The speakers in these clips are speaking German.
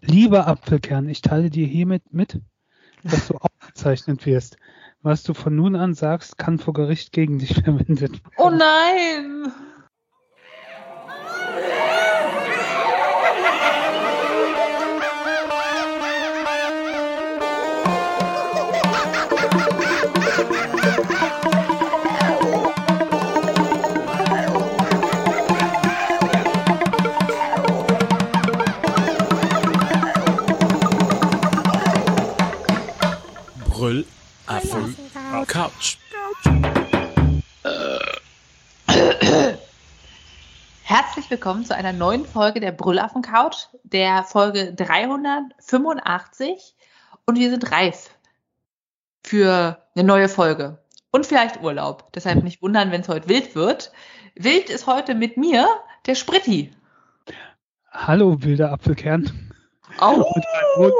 Lieber Apfelkern, ich teile dir hiermit mit, dass du aufgezeichnet wirst. Was du von nun an sagst, kann vor Gericht gegen dich verwendet werden. Oh nein! Brüllaffen Couch. Herzlich willkommen zu einer neuen Folge der Brüllaffen Couch, der Folge 385. Und wir sind reif für eine neue Folge und vielleicht Urlaub. Deshalb nicht wundern, wenn es heute wild wird. Wild ist heute mit mir der Spritti. Hallo, wilder Apfelkern. Oh. Und, und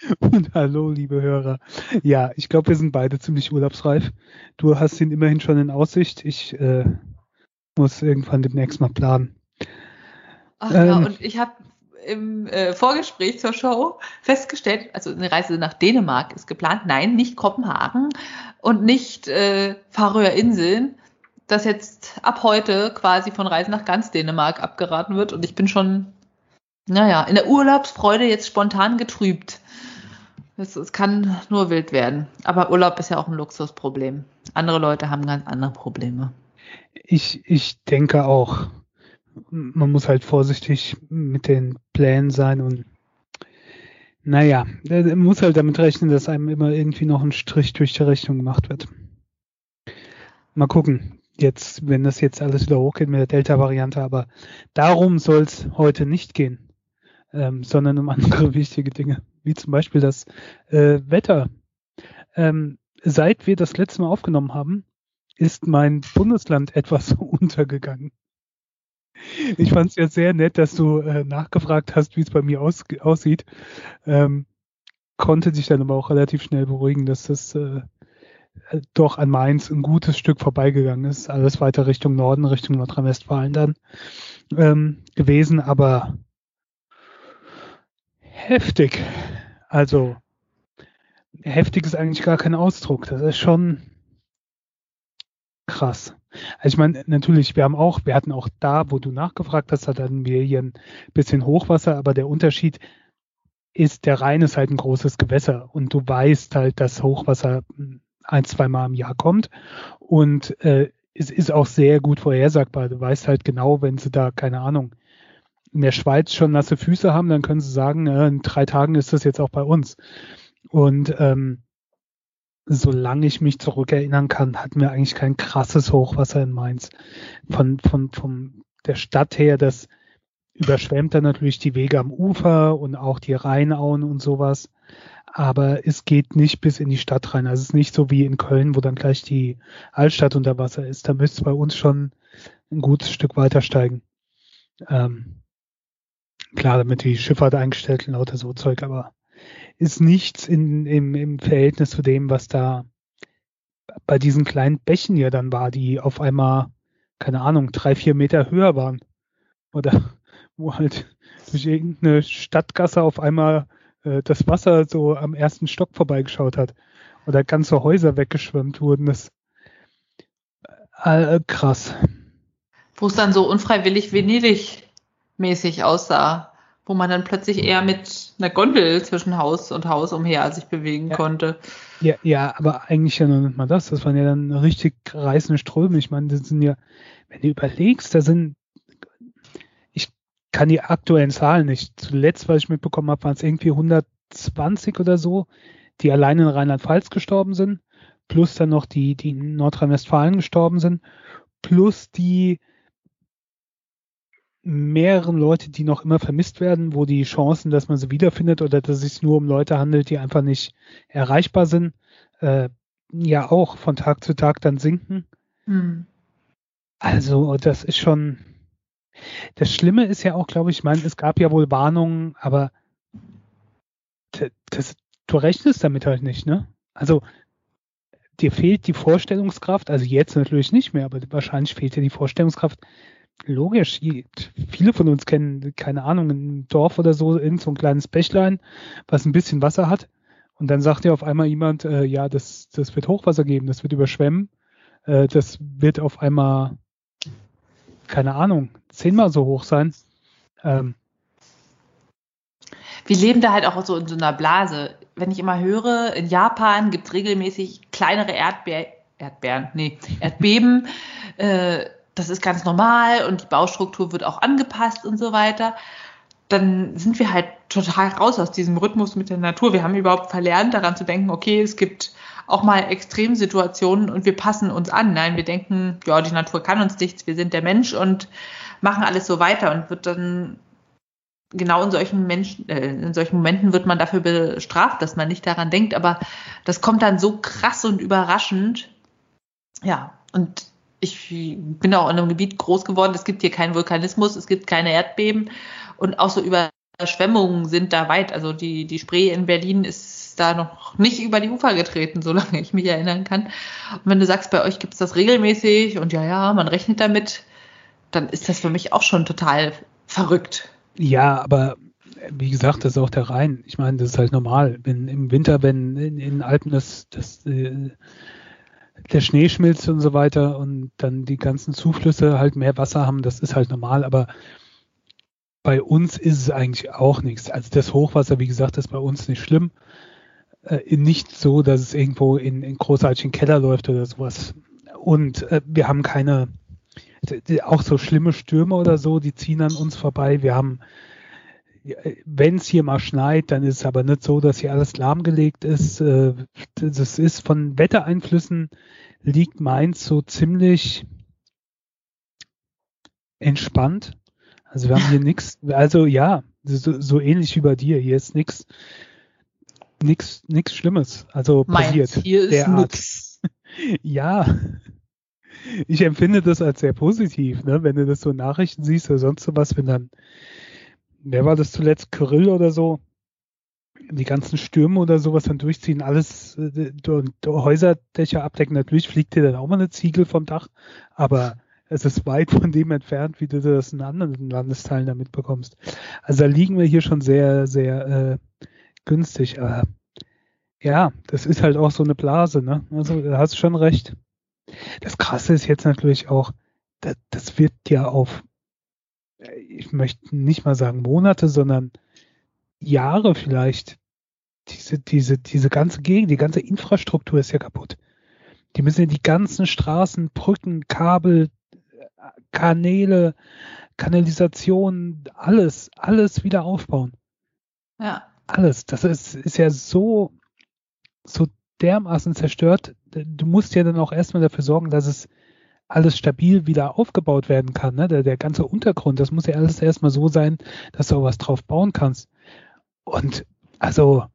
hallo, liebe Hörer. Ja, ich glaube, wir sind beide ziemlich urlaubsreif. Du hast ihn immerhin schon in Aussicht. Ich äh, muss irgendwann demnächst mal planen. Ach ja, Ähm. und ich habe im äh, Vorgespräch zur Show festgestellt, also eine Reise nach Dänemark ist geplant. Nein, nicht Kopenhagen und nicht äh, Färöer Inseln, dass jetzt ab heute quasi von Reisen nach ganz Dänemark abgeraten wird. Und ich bin schon, naja, in der Urlaubsfreude jetzt spontan getrübt. Es, es kann nur wild werden. Aber Urlaub ist ja auch ein Luxusproblem. Andere Leute haben ganz andere Probleme. Ich, ich denke auch, man muss halt vorsichtig mit den Plänen sein und naja, man muss halt damit rechnen, dass einem immer irgendwie noch ein Strich durch die Rechnung gemacht wird. Mal gucken, jetzt, wenn das jetzt alles wieder hochgeht mit der Delta-Variante, aber darum soll es heute nicht gehen, ähm, sondern um andere wichtige Dinge, wie zum Beispiel das äh, Wetter. Ähm, seit wir das letzte Mal aufgenommen haben, ist mein Bundesland etwas untergegangen. Ich fand es ja sehr nett, dass du äh, nachgefragt hast, wie es bei mir aus, aussieht. Ähm, konnte dich dann aber auch relativ schnell beruhigen, dass das äh, doch an Mainz ein gutes Stück vorbeigegangen ist. Alles weiter Richtung Norden, Richtung Nordrhein-Westfalen dann ähm, gewesen, aber heftig. Also heftig ist eigentlich gar kein Ausdruck. Das ist schon krass. Also ich meine, natürlich, wir haben auch, wir hatten auch da, wo du nachgefragt hast, hatten wir hier ein bisschen Hochwasser, aber der Unterschied ist, der Rhein ist halt ein großes Gewässer und du weißt halt, dass Hochwasser ein, zwei Mal im Jahr kommt und äh, es ist auch sehr gut vorhersagbar. Du weißt halt genau, wenn sie da, keine Ahnung, in der Schweiz schon nasse Füße haben, dann können sie sagen, äh, in drei Tagen ist das jetzt auch bei uns. Und ähm, solange ich mich zurückerinnern kann, hatten wir eigentlich kein krasses Hochwasser in Mainz. Von, von, von der Stadt her, das überschwemmt dann natürlich die Wege am Ufer und auch die Rheinauen und sowas. Aber es geht nicht bis in die Stadt rein. Also es ist nicht so wie in Köln, wo dann gleich die Altstadt unter Wasser ist. Da müsste es bei uns schon ein gutes Stück weiter steigen. Ähm, klar, damit die Schifffahrt eingestellt und lauter so Zeug, aber ist nichts in, im, im Verhältnis zu dem, was da bei diesen kleinen Bächen ja dann war, die auf einmal, keine Ahnung, drei, vier Meter höher waren. Oder wo halt durch irgendeine Stadtgasse auf einmal äh, das Wasser so am ersten Stock vorbeigeschaut hat. Oder ganze Häuser weggeschwemmt wurden. Das äh, krass. Wo es dann so unfreiwillig Venedig-mäßig aussah, wo man dann plötzlich eher mit einer Gondel zwischen Haus und Haus umher sich bewegen Ja. konnte. Ja, ja, aber eigentlich ja noch nicht mal das. Das waren ja dann richtig reißende Ströme. Ich meine, das sind ja, wenn du überlegst, da sind, ich kann die aktuellen Zahlen nicht. Zuletzt, was ich mitbekommen habe, waren es irgendwie 120 oder so, die allein in Rheinland-Pfalz gestorben sind, plus dann noch die, die in Nordrhein-Westfalen gestorben sind, plus die mehreren Leute, die noch immer vermisst werden, wo die Chancen, dass man sie wiederfindet oder dass es sich nur um Leute handelt, die einfach nicht erreichbar sind, äh, ja auch von Tag zu Tag dann sinken. Hm. Also das ist schon. Das Schlimme ist ja auch, glaube ich, ich meine, es gab ja wohl Warnungen, aber das, du rechnest damit halt nicht, ne? Also dir fehlt die Vorstellungskraft, also jetzt natürlich nicht mehr, aber wahrscheinlich fehlt dir die Vorstellungskraft, logisch. Viele von uns kennen, keine Ahnung, ein Dorf oder so, irgend so ein kleines Bächlein, was ein bisschen Wasser hat. Und dann sagt ja auf einmal jemand, äh, ja, das, das wird Hochwasser geben, das wird überschwemmen, äh, das wird auf einmal, keine Ahnung, zehnmal so hoch sein. Ähm, wir leben da halt auch so in so einer Blase. Wenn ich immer höre, in Japan gibt es regelmäßig kleinere Erdbeer Erdbeeren, nee, Erdbeben. äh, das ist ganz normal und die Baustruktur wird auch angepasst und so weiter. Dann sind wir halt total raus aus diesem Rhythmus mit der Natur. Wir haben überhaupt verlernt, daran zu denken, okay, es gibt auch mal Extremsituationen und wir passen uns an. Nein, wir denken, ja, die Natur kann uns nichts, wir sind der Mensch und machen alles so weiter und wird dann genau in solchen Menschen, äh, in solchen Momenten wird man dafür bestraft, dass man nicht daran denkt, aber das kommt dann so krass und überraschend. Ja, und ich bin auch in einem Gebiet groß geworden, es gibt hier keinen Vulkanismus, es gibt keine Erdbeben und auch so Überschwemmungen sind da weit. Also die, die Spree in Berlin ist da noch nicht über die Ufer getreten, solange ich mich erinnern kann. Und wenn du sagst, bei euch gibt es das regelmäßig und ja, ja, man rechnet damit, dann ist das für mich auch schon total verrückt. Ja, aber wie gesagt, das ist auch der Rhein. Ich meine, das ist halt normal. Wenn im Winter, wenn in den Alpen das, das äh, der Schnee schmilzt und so weiter und dann die ganzen Zuflüsse halt mehr Wasser haben, das ist halt normal, aber bei uns ist es eigentlich auch nichts. Also das Hochwasser, wie gesagt, ist bei uns nicht schlimm. Äh, nicht so, dass es irgendwo in, in großartigen Keller läuft oder sowas. Und äh, wir haben keine, auch so schlimme Stürme oder so, die ziehen an uns vorbei. Wir haben, wenn es hier mal schneit, dann ist es aber nicht so, dass hier alles lahmgelegt ist. Äh, das ist von Wettereinflüssen liegt Mainz so ziemlich entspannt. Also wir haben hier nichts, also ja, so, so, ähnlich wie bei dir. Hier ist nichts nichts nichts Schlimmes. Also passiert. Mainz, hier ist nichts. Ja, ich empfinde das als sehr positiv, ne? wenn du das so Nachrichten siehst oder sonst sowas, wenn dann, wer war das zuletzt, Kyrill oder so, die ganzen Stürme oder sowas dann durchziehen, alles äh, Häuserdächer abdecken, natürlich fliegt dir dann auch mal eine Ziegel vom Dach, aber es ist weit von dem entfernt, wie du das in anderen Landesteilen da mitbekommst. Also da liegen wir hier schon sehr, sehr äh, günstig. Aber ja, das ist halt auch so eine Blase, ne? Also da hast du schon recht. Das Krasse ist jetzt natürlich auch, das, das wird ja auf, ich möchte nicht mal sagen Monate, sondern Jahre vielleicht. Diese, diese, diese ganze Gegend, die ganze Infrastruktur ist ja kaputt. Die müssen ja die ganzen Straßen, Brücken, Kabel, Kanäle, Kanalisation, alles, alles wieder aufbauen. Ja. Alles. Das ist, ist ja so, so dermaßen zerstört, du musst ja dann auch erstmal dafür sorgen, dass es alles stabil wieder aufgebaut werden kann. Ne? Der, der ganze Untergrund, das muss ja alles erstmal so sein, dass du auch was drauf bauen kannst. Und also,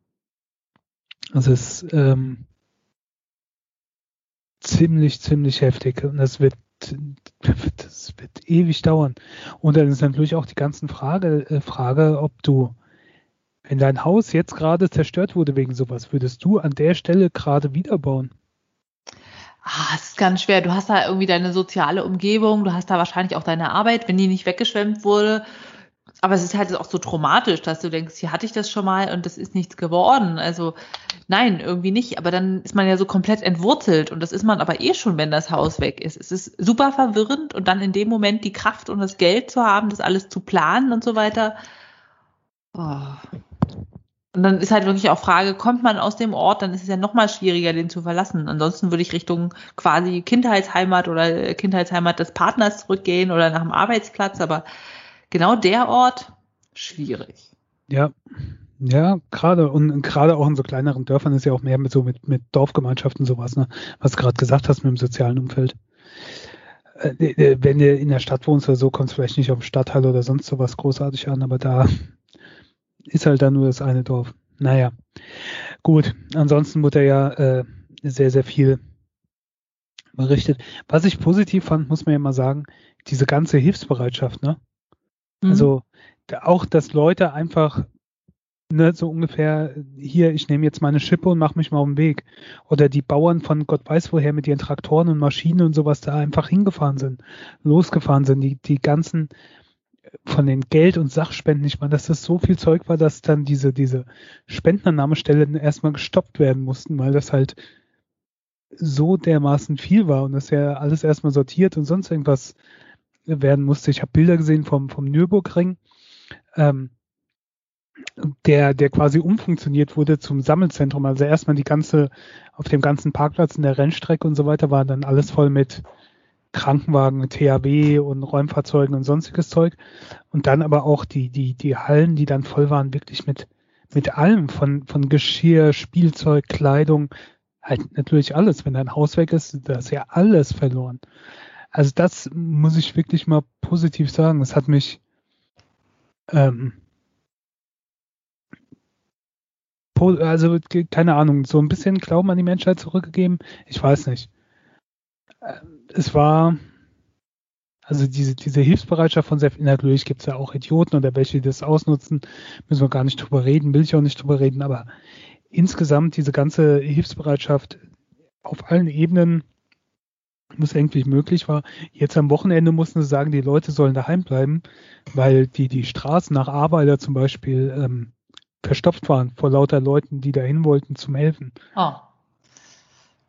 es ist ähm, ziemlich, ziemlich heftig. Und das wird, das wird ewig dauern. Und dann ist natürlich auch die ganzen Frage, äh, Frage, ob du wenn dein Haus jetzt gerade zerstört wurde wegen sowas, würdest du an der Stelle gerade wiederbauen? Ah, es ist ganz schwer. Du hast da irgendwie deine soziale Umgebung, du hast da wahrscheinlich auch deine Arbeit, wenn die nicht weggeschwemmt wurde. Aber es ist halt auch so traumatisch, dass du denkst, hier hatte ich das schon mal und das ist nichts geworden. Also nein, irgendwie nicht. Aber dann ist man ja so komplett entwurzelt und das ist man aber eh schon, wenn das Haus weg ist. Es ist super verwirrend und dann in dem Moment die Kraft und das Geld zu haben, das alles zu planen und so weiter. Oh, und dann ist halt wirklich auch Frage, kommt man aus dem Ort, dann ist es ja noch mal schwieriger, den zu verlassen. Ansonsten würde ich Richtung quasi Kindheitsheimat oder Kindheitsheimat des Partners zurückgehen oder nach dem Arbeitsplatz, aber genau der Ort, schwierig. Ja, ja, gerade und gerade auch in so kleineren Dörfern ist ja auch mehr mit so mit, mit Dorfgemeinschaften sowas, ne? Was du gerade gesagt hast mit dem sozialen Umfeld. Äh, äh, wenn du in der Stadt wohnst oder so, kommst du vielleicht nicht auf den Stadtteil oder sonst sowas großartig an, aber da ist halt dann nur das eine Dorf. Naja, gut. Ansonsten wurde ja äh, sehr, sehr viel berichtet. Was ich positiv fand, muss man ja mal sagen, diese ganze Hilfsbereitschaft, ne? Mhm. Also auch, dass Leute einfach ne, so ungefähr, hier, ich nehme jetzt meine Schippe und mache mich mal auf den Weg. Oder die Bauern von Gott weiß woher mit ihren Traktoren und Maschinen und sowas da einfach hingefahren sind, losgefahren sind, die, die ganzen von den Geld- und Sachspenden, ich meine, dass das so viel Zeug war, dass dann diese, diese Spendenannahmestellen erstmal gestoppt werden mussten, weil das halt so dermaßen viel war und das ja alles erstmal sortiert und sonst irgendwas werden musste. Ich habe Bilder gesehen vom, vom Nürburgring, ähm, der, der quasi umfunktioniert wurde zum Sammelzentrum. Also erstmal die ganze, auf dem ganzen Parkplatz in der Rennstrecke und so weiter war dann alles voll mit Krankenwagen, THW und Räumfahrzeugen und sonstiges Zeug. Und dann aber auch die, die, die Hallen, die dann voll waren, wirklich mit, mit allem, von, von Geschirr, Spielzeug, Kleidung, halt natürlich alles. Wenn dein Haus weg ist, da ist ja alles verloren. Also das muss ich wirklich mal positiv sagen. Es hat mich ähm, also keine Ahnung, so ein bisschen Glauben an die Menschheit zurückgegeben. Ich weiß nicht. Ähm, es war, also diese, diese Hilfsbereitschaft von Sef, natürlich gibt es ja auch Idioten oder welche, die das ausnutzen, müssen wir gar nicht drüber reden, will ich auch nicht drüber reden, aber insgesamt diese ganze Hilfsbereitschaft auf allen Ebenen muss irgendwie möglich war. Jetzt am Wochenende mussten sie sagen, die Leute sollen daheim bleiben, weil die, die Straßen nach Arbeiter zum Beispiel ähm, verstopft waren vor lauter Leuten, die dahin wollten zum Helfen. Oh.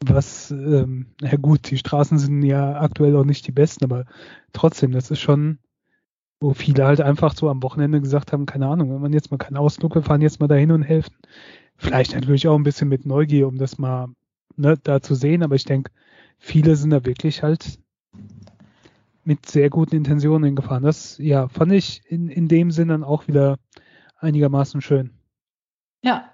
Was, ähm, na gut, die Straßen sind ja aktuell auch nicht die besten, aber trotzdem, das ist schon, wo viele halt einfach so am Wochenende gesagt haben, keine Ahnung, wenn man jetzt mal keinen Ausflug, wir fahren jetzt mal dahin und helfen. Vielleicht natürlich auch ein bisschen mit Neugier, um das mal ne, da zu sehen, aber ich denke, viele sind da wirklich halt mit sehr guten Intentionen gefahren. Das, ja, fand ich in, in dem Sinn dann auch wieder einigermaßen schön. Ja,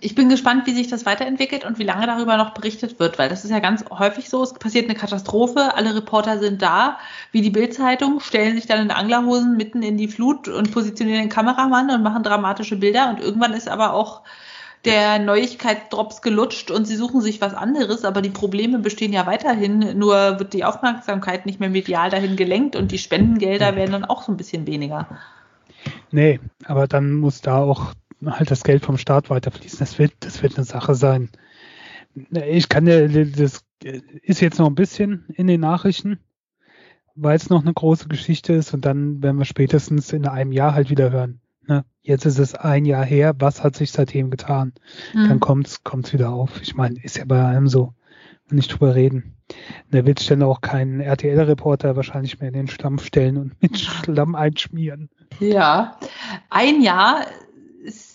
ich bin gespannt, wie sich das weiterentwickelt und wie lange darüber noch berichtet wird, weil das ist ja ganz häufig so. Es passiert eine Katastrophe, alle Reporter sind da, wie die Bildzeitung, stellen sich dann in Anglerhosen mitten in die Flut und positionieren den Kameramann und machen dramatische Bilder und irgendwann ist aber auch der Neuigkeitsdrops gelutscht und sie suchen sich was anderes, aber die Probleme bestehen ja weiterhin, nur wird die Aufmerksamkeit nicht mehr medial dahin gelenkt und die Spendengelder werden dann auch so ein bisschen weniger. Nee, aber dann muss da auch halt das Geld vom Staat weiterfließen. Das wird, das wird eine Sache sein. Ich kann ja, das ist jetzt noch ein bisschen in den Nachrichten, weil es noch eine große Geschichte ist und dann werden wir spätestens in einem Jahr halt wieder hören. Ne? Jetzt ist es ein Jahr her, was hat sich seitdem getan? Mhm. Dann kommt's, kommt's wieder auf. Ich meine, ist ja bei allem so. Nicht drüber reden. Da wird dann auch keinen RTL-Reporter wahrscheinlich mehr in den Stampf stellen und mit Schlamm einschmieren. Ja, ein Jahr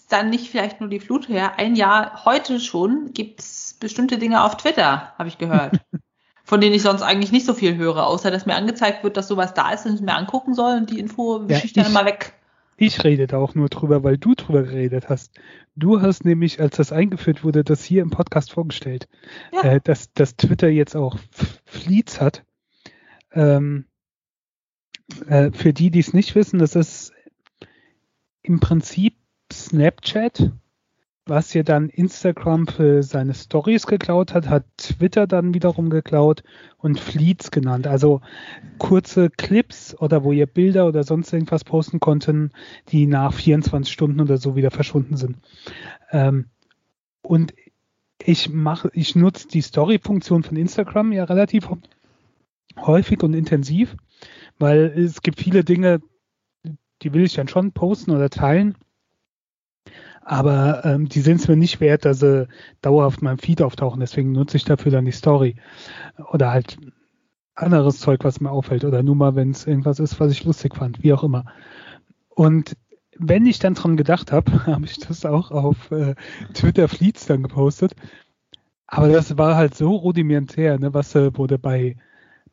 dann nicht vielleicht nur die Flut her. Ein Jahr heute schon gibt es bestimmte Dinge auf Twitter, habe ich gehört. von denen ich sonst eigentlich nicht so viel höre, außer dass mir angezeigt wird, dass sowas da ist und ich mir angucken soll und die Info wische ja, ich dann immer weg. Ich rede da auch nur drüber, weil du drüber geredet hast. Du hast nämlich, als das eingeführt wurde, das hier im Podcast vorgestellt, ja. äh, dass, dass Twitter jetzt auch Fleets hat. Ähm, äh, für die, die es nicht wissen, das ist im Prinzip Snapchat, was ja dann Instagram für seine Stories geklaut hat, hat Twitter dann wiederum geklaut und Fleets genannt. Also kurze Clips oder wo ihr Bilder oder sonst irgendwas posten konnten, die nach 24 Stunden oder so wieder verschwunden sind. Ähm, und ich mache, ich nutze die Story-Funktion von Instagram ja relativ häufig und intensiv, weil es gibt viele Dinge, die will ich dann schon posten oder teilen aber ähm, die sind es mir nicht wert, dass sie dauerhaft in meinem Feed auftauchen. Deswegen nutze ich dafür dann die Story. Oder halt anderes Zeug, was mir auffällt. Oder nur mal, wenn es irgendwas ist, was ich lustig fand, wie auch immer. Und wenn ich dann dran gedacht habe, habe ich das auch auf äh, Twitter Fleets dann gepostet. Aber das war halt so rudimentär, ne, was äh, wurde bei,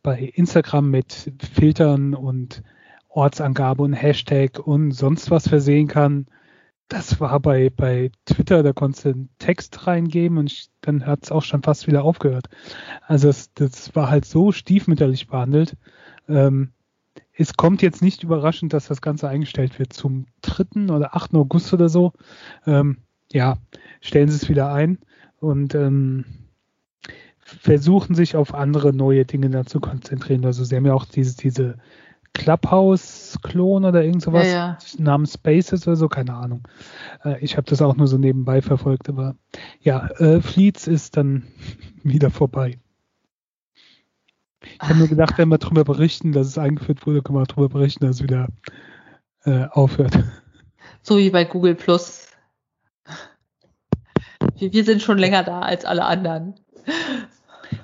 bei Instagram mit Filtern und Ortsangabe und Hashtag und sonst was versehen kann das war bei, bei Twitter, da konntest du einen Text reingeben und ich, dann hat es auch schon fast wieder aufgehört. Also das, das war halt so stiefmütterlich behandelt. Ähm, es kommt jetzt nicht überraschend, dass das Ganze eingestellt wird zum 3. oder 8. August oder so. Ähm, ja, stellen Sie es wieder ein und ähm, versuchen sich auf andere neue Dinge da zu konzentrieren. Also Sie haben ja auch diese, diese Clubhouse-Klon oder irgend sowas Ja, ja. namens Spaces oder so, keine Ahnung. Äh, ich habe das auch nur so nebenbei verfolgt, aber ja, äh, Fleets ist dann wieder vorbei. Ich habe nur gedacht, wenn wir darüber berichten, dass es eingeführt wurde, können wir darüber berichten, dass es wieder äh, aufhört. So wie bei Google Plus. Wir, wir sind schon länger da als alle anderen.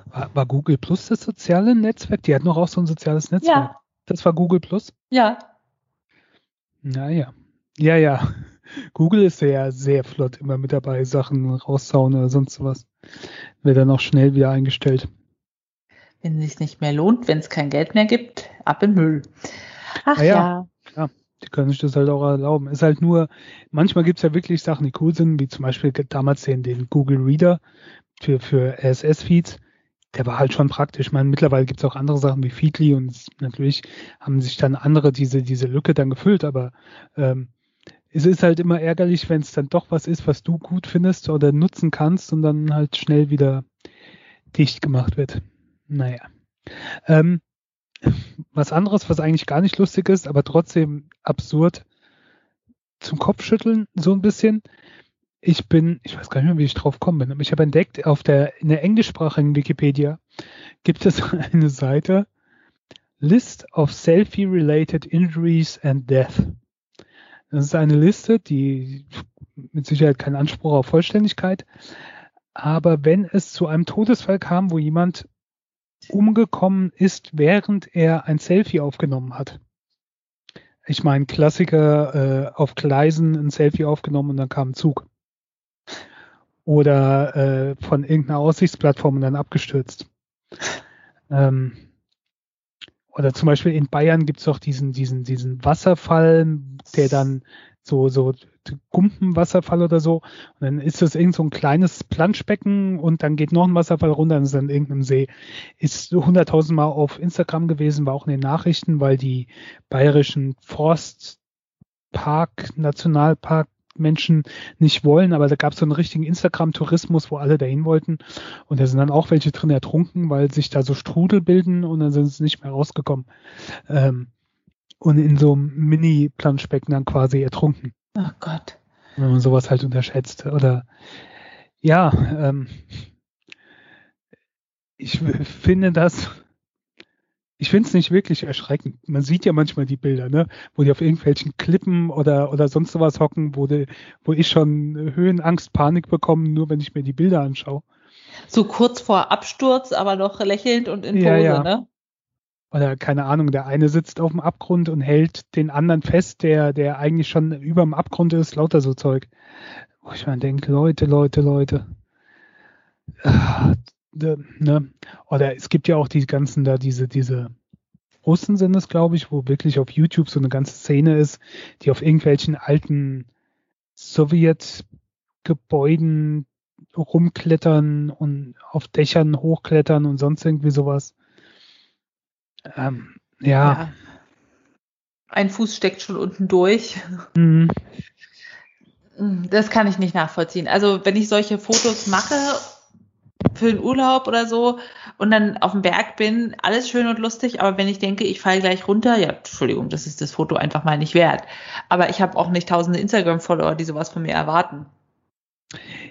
War, war Google Plus das soziale Netzwerk? Die hat noch auch so ein soziales Netzwerk. Ja, Das war Google Plus? ja. Naja. Ja, ja. Google ist ja sehr flott immer mit dabei, Sachen raussauen oder sonst was. Wird dann auch schnell wieder eingestellt. Wenn es sich nicht mehr lohnt, wenn es kein Geld mehr gibt, ab in Müll. Ach Ah ja. ja. Die können sich das halt auch erlauben. Ist halt nur, manchmal gibt's ja wirklich Sachen, die cool sind, wie zum Beispiel damals den, den Google Reader für, für RSS-Feeds. Der war halt schon praktisch. Ich meine, mittlerweile gibt's auch andere Sachen wie Feedly und es- natürlich haben sich dann andere diese, diese Lücke dann gefüllt, aber ähm, es ist halt immer ärgerlich, wenn es dann doch was ist, was du gut findest oder nutzen kannst und dann halt schnell wieder dicht gemacht wird. Naja. Ähm, was anderes, was eigentlich gar nicht lustig ist, aber trotzdem absurd zum Kopfschütteln, so ein bisschen. Ich bin, ich weiß gar nicht mehr, wie ich drauf gekommen bin, aber ich habe entdeckt, auf der, in der englischsprachigen Wikipedia gibt es eine Seite List of Selfie-Related Injuries and Death. Das ist eine Liste, die mit Sicherheit keinen Anspruch auf Vollständigkeit, aber wenn es zu einem Todesfall kam, wo jemand umgekommen ist, während er ein Selfie aufgenommen hat. Ich meine, Klassiker äh, auf Gleisen ein Selfie aufgenommen und dann kam ein Zug. Oder äh, von irgendeiner Aussichtsplattform und dann abgestürzt. Ähm, oder zum Beispiel in Bayern gibt es auch diesen, diesen, diesen Wasserfall, der dann so, so Gumpenwasserfall oder so. Und dann ist das irgend so ein kleines Planschbecken und dann geht noch ein Wasserfall runter und ist dann in irgendeinem See. Ist hunderttausendmal auf Instagram gewesen, war auch in den Nachrichten, weil die bayerischen Forstpark, Nationalpark Menschen nicht wollen, aber da gab es so einen richtigen Instagram-Tourismus, wo alle dahin wollten. Und da sind dann auch welche drin ertrunken, weil sich da so Strudel bilden und dann sind sie nicht mehr rausgekommen. Ähm, und in so einem Mini-Planschbecken dann quasi ertrunken Oh Gott. wenn man sowas halt unterschätzt. Oder ja, ähm, ich finde das, ich finde es nicht wirklich erschreckend. Man sieht ja manchmal die Bilder, ne, wo die auf irgendwelchen Klippen oder oder sonst sowas hocken, wo die, wo ich schon Höhenangst, Panik bekomme, nur wenn ich mir die Bilder anschaue. So kurz vor Absturz, aber noch lächelnd und in Pose, Ja, ja. ne? Oder keine Ahnung, der eine sitzt auf dem Abgrund und hält den anderen fest, der, der eigentlich schon über dem Abgrund ist, lauter so Zeug. Wo ich mir denke, Leute, Leute, Leute. Ne? Oder es gibt ja auch die ganzen da, diese, diese Russen sind es, glaube ich, wo wirklich auf YouTube so eine ganze Szene ist, die auf irgendwelchen alten Sowjetgebäuden rumklettern und auf Dächern hochklettern und sonst irgendwie sowas. Ähm, ja. Ein Fuß steckt schon unten durch. Mhm. Das kann ich nicht nachvollziehen. Also wenn ich solche Fotos mache für den Urlaub oder so und dann auf dem Berg bin, alles schön und lustig, aber wenn ich denke, ich falle gleich runter, ja, Entschuldigung, das ist das Foto einfach mal nicht wert. Aber ich habe auch nicht tausende Instagram-Follower, die sowas von mir erwarten.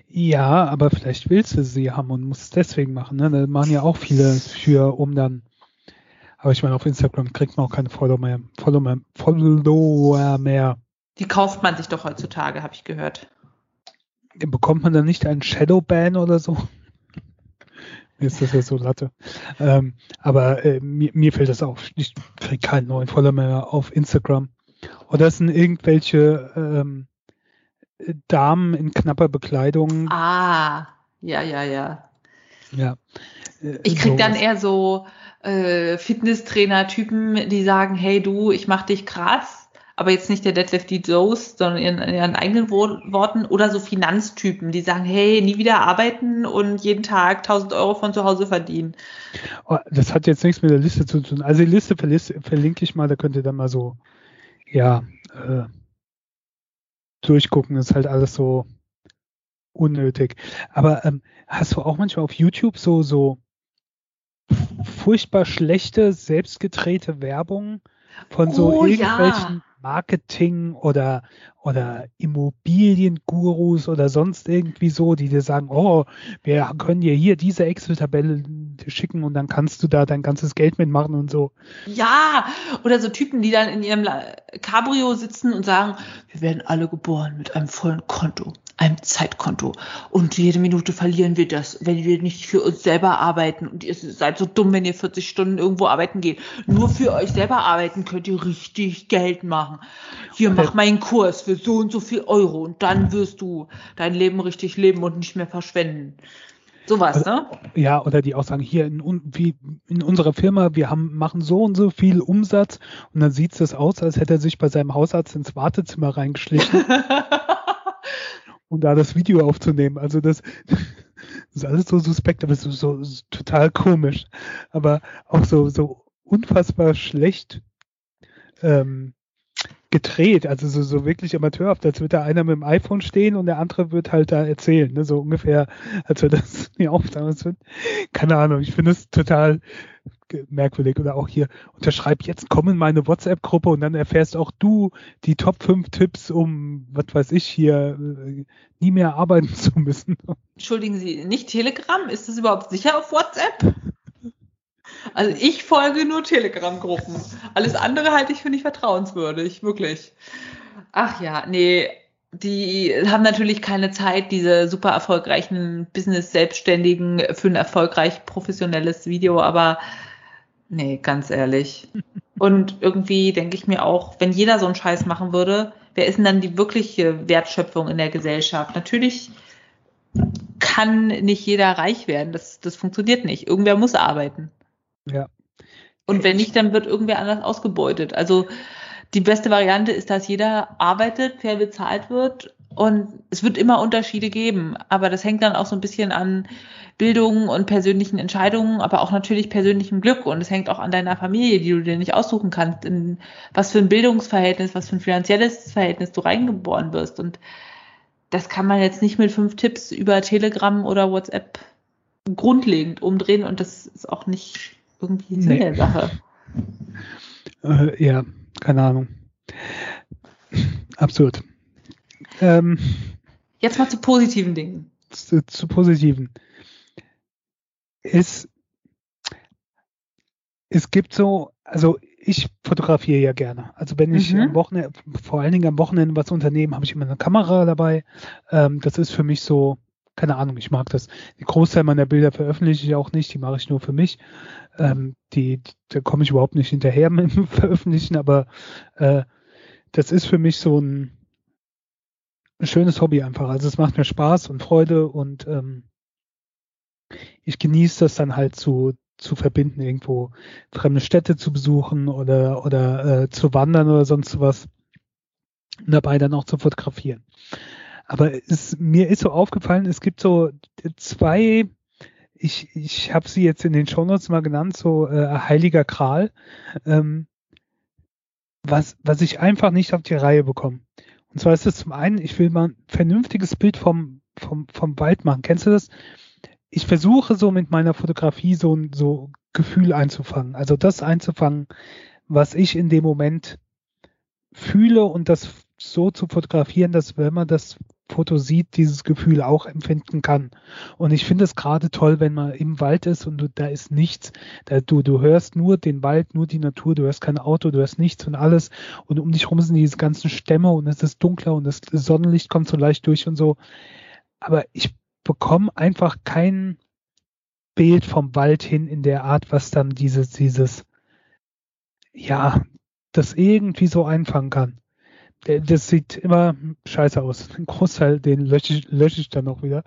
Ja, aber vielleicht willst du sie haben und musst es deswegen machen. Ne? Da machen ja auch viele für, um dann. Aber ich meine, auf Instagram kriegt man auch keine Follower mehr. Follower mehr. Follower mehr. Die kauft man sich doch heutzutage, habe ich gehört. Bekommt man dann nicht einen Shadowban oder so? Mir ist das ja so Latte. Ähm, aber äh, mir, mir fällt das auf. Ich kriege keinen neuen Follower mehr auf Instagram. Oder es sind irgendwelche ähm, Damen in knapper Bekleidung. Ah, ja, ja, ja. Ja. Äh, Ich krieg dann eher so äh, Fitnesstrainer-Typen, die sagen, hey du, ich mach dich krass, aber jetzt nicht der Deadlift die Dose, sondern in, in ihren eigenen Wo Worten oder so Finanztypen, die sagen, hey, nie wieder arbeiten und jeden Tag 1000 Euro von zu Hause verdienen. Oh, das hat jetzt nichts mit der Liste zu tun. Also die Liste verlinke ich mal, da könnt ihr dann mal so, ja, äh, durchgucken. Das ist halt alles so unnötig. Aber ähm, hast du auch manchmal auf YouTube so, so furchtbar schlechte, selbstgedrehte Werbung, von so Oh, irgendwelchen ja. Marketing oder oder Immobiliengurus oder sonst irgendwie so, die dir sagen, oh, wir können dir hier diese Excel-Tabelle schicken und dann kannst du da dein ganzes Geld mitmachen und so. Ja, oder so Typen, die dann in ihrem Cabrio sitzen und sagen, wir werden alle geboren mit einem vollen Konto, einem Zeitkonto. Und jede Minute verlieren wir das, wenn wir nicht für uns selber arbeiten. Und ihr seid so dumm, wenn ihr 40 Stunden irgendwo arbeiten geht. Nur für euch selber arbeiten könnt ihr richtig Geld machen. Hier, mach mal einen Kurs für so und so viel Euro und dann wirst du dein Leben richtig leben und nicht mehr verschwenden. Sowas, ne? Ja, oder die auch sagen, hier in, wie in unserer Firma, wir haben, machen so und so viel Umsatz und dann sieht es aus, als hätte er sich bei seinem Hausarzt ins Wartezimmer reingeschlichen, um da das Video aufzunehmen. Also das, das ist alles so suspekt, aber so, so, so total komisch. Aber auch so, so unfassbar schlecht ähm, gedreht, also so, so wirklich amateurhaft, als würde da einer mit dem iPhone stehen und der andere wird halt da erzählen, ne? so ungefähr, als würde das nie wird. Keine Ahnung, ich finde es total merkwürdig. Oder auch hier, unterschreib jetzt, komm in meine WhatsApp-Gruppe und dann erfährst auch du die Top 5 Tipps, um, was weiß ich, hier äh, nie mehr arbeiten zu müssen. Entschuldigen Sie, nicht Telegram? Ist das überhaupt sicher auf WhatsApp? Also ich folge nur Telegram-Gruppen. Alles andere halte ich für nicht vertrauenswürdig, wirklich. Ach ja, nee, die haben natürlich keine Zeit, diese super erfolgreichen Business-Selbstständigen für ein erfolgreich professionelles Video, aber nee, ganz ehrlich. Und irgendwie denke ich mir auch, wenn jeder so einen Scheiß machen würde, wer ist denn dann die wirkliche Wertschöpfung in der Gesellschaft? Natürlich kann nicht jeder reich werden. Das, das funktioniert nicht. Irgendwer muss arbeiten. Ja. Und wenn nicht, dann wird irgendwer anders ausgebeutet. Also die beste Variante ist, dass jeder arbeitet, fair bezahlt wird und es wird immer Unterschiede geben. Aber das hängt dann auch so ein bisschen an Bildung und persönlichen Entscheidungen, aber auch natürlich persönlichem Glück. Und es hängt auch an deiner Familie, die du dir nicht aussuchen kannst, in was für ein Bildungsverhältnis, was für ein finanzielles Verhältnis du reingeboren wirst. Und das kann man jetzt nicht mit fünf Tipps über Telegram oder WhatsApp grundlegend umdrehen und das ist auch nicht irgendwie Sinn Nee. der Sache. Äh, ja, keine Ahnung. Absurd. Ähm, Jetzt mal zu positiven Dingen. zu, zu positiven. Es, es gibt so, also ich fotografiere ja gerne. Also wenn ich Mhm. am Wochenende, vor allen Dingen am Wochenende was unternehmen, habe ich immer eine Kamera dabei. Ähm, das ist für mich so, keine Ahnung, ich mag das. Die Großteil meiner Bilder veröffentliche ich auch nicht, die mache ich nur für mich. Ähm, die, da komme ich überhaupt nicht hinterher mit dem Veröffentlichen, aber äh, das ist für mich so ein, ein schönes Hobby einfach. Also es macht mir Spaß und Freude und ähm, ich genieße das dann halt zu, zu verbinden, irgendwo fremde Städte zu besuchen oder, oder äh, zu wandern oder sonst was. Und dabei dann auch zu fotografieren. Aber es, mir ist so aufgefallen, es gibt so zwei, ich, ich habe sie jetzt in den Shownotes mal genannt, so äh, Heiliger Kral, ähm, was, was ich einfach nicht auf die Reihe bekomme. Und zwar ist es zum einen, ich will mal ein vernünftiges Bild vom, vom, vom Wald machen. Kennst du das? Ich versuche so mit meiner Fotografie so ein so Gefühl einzufangen. Also das einzufangen, was ich in dem Moment fühle und das so zu fotografieren, dass wenn man das Foto sieht, dieses Gefühl auch empfinden kann. Und ich finde es gerade toll, wenn man im Wald ist und du, da ist nichts. Da, du, du hörst nur den Wald, nur die Natur, du hörst kein Auto, du hörst nichts und alles. Und um dich herum sind diese ganzen Stämme und es ist dunkler und das Sonnenlicht kommt so leicht durch und so. Aber ich bekomme einfach kein Bild vom Wald hin in der Art, was dann dieses, dieses, ja, das irgendwie so einfangen kann. Das sieht immer scheiße aus. Ein Großteil, den lösche ich, lösche ich dann auch wieder.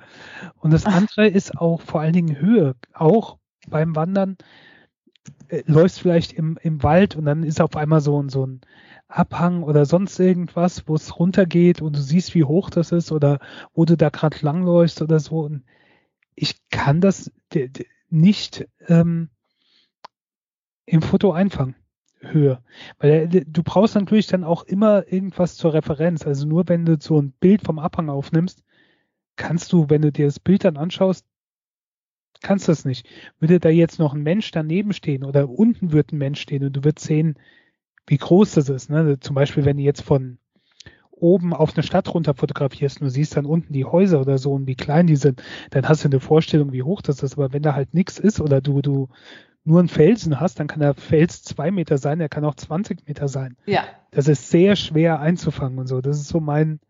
Und das Ach. andere ist auch vor allen Dingen Höhe. Auch beim Wandern äh, läufst vielleicht im, im Wald und dann ist auf einmal so ein, so ein Abhang oder sonst irgendwas, wo es runtergeht und du siehst, wie hoch das ist oder wo du da gerade langläufst oder so. Und ich kann das nicht ähm, im Foto einfangen. Höhe. Weil äh, du brauchst natürlich dann auch immer irgendwas zur Referenz. Also nur wenn du so ein Bild vom Abhang aufnimmst, kannst du, wenn du dir das Bild dann anschaust, kannst du das nicht. Würde da jetzt noch ein Mensch daneben stehen oder unten wird ein Mensch stehen und du würdest sehen, wie groß das ist. Ne? Zum Beispiel, wenn du jetzt von oben auf eine Stadt runter fotografierst und du siehst dann unten die Häuser oder so und wie klein die sind, dann hast du eine Vorstellung, wie hoch das ist. Aber wenn da halt nichts ist oder du, du nur einen Felsen hast, dann kann der Fels zwei Meter sein, der kann auch 20 Meter sein. Ja. Das ist sehr schwer einzufangen und so. Das ist so mein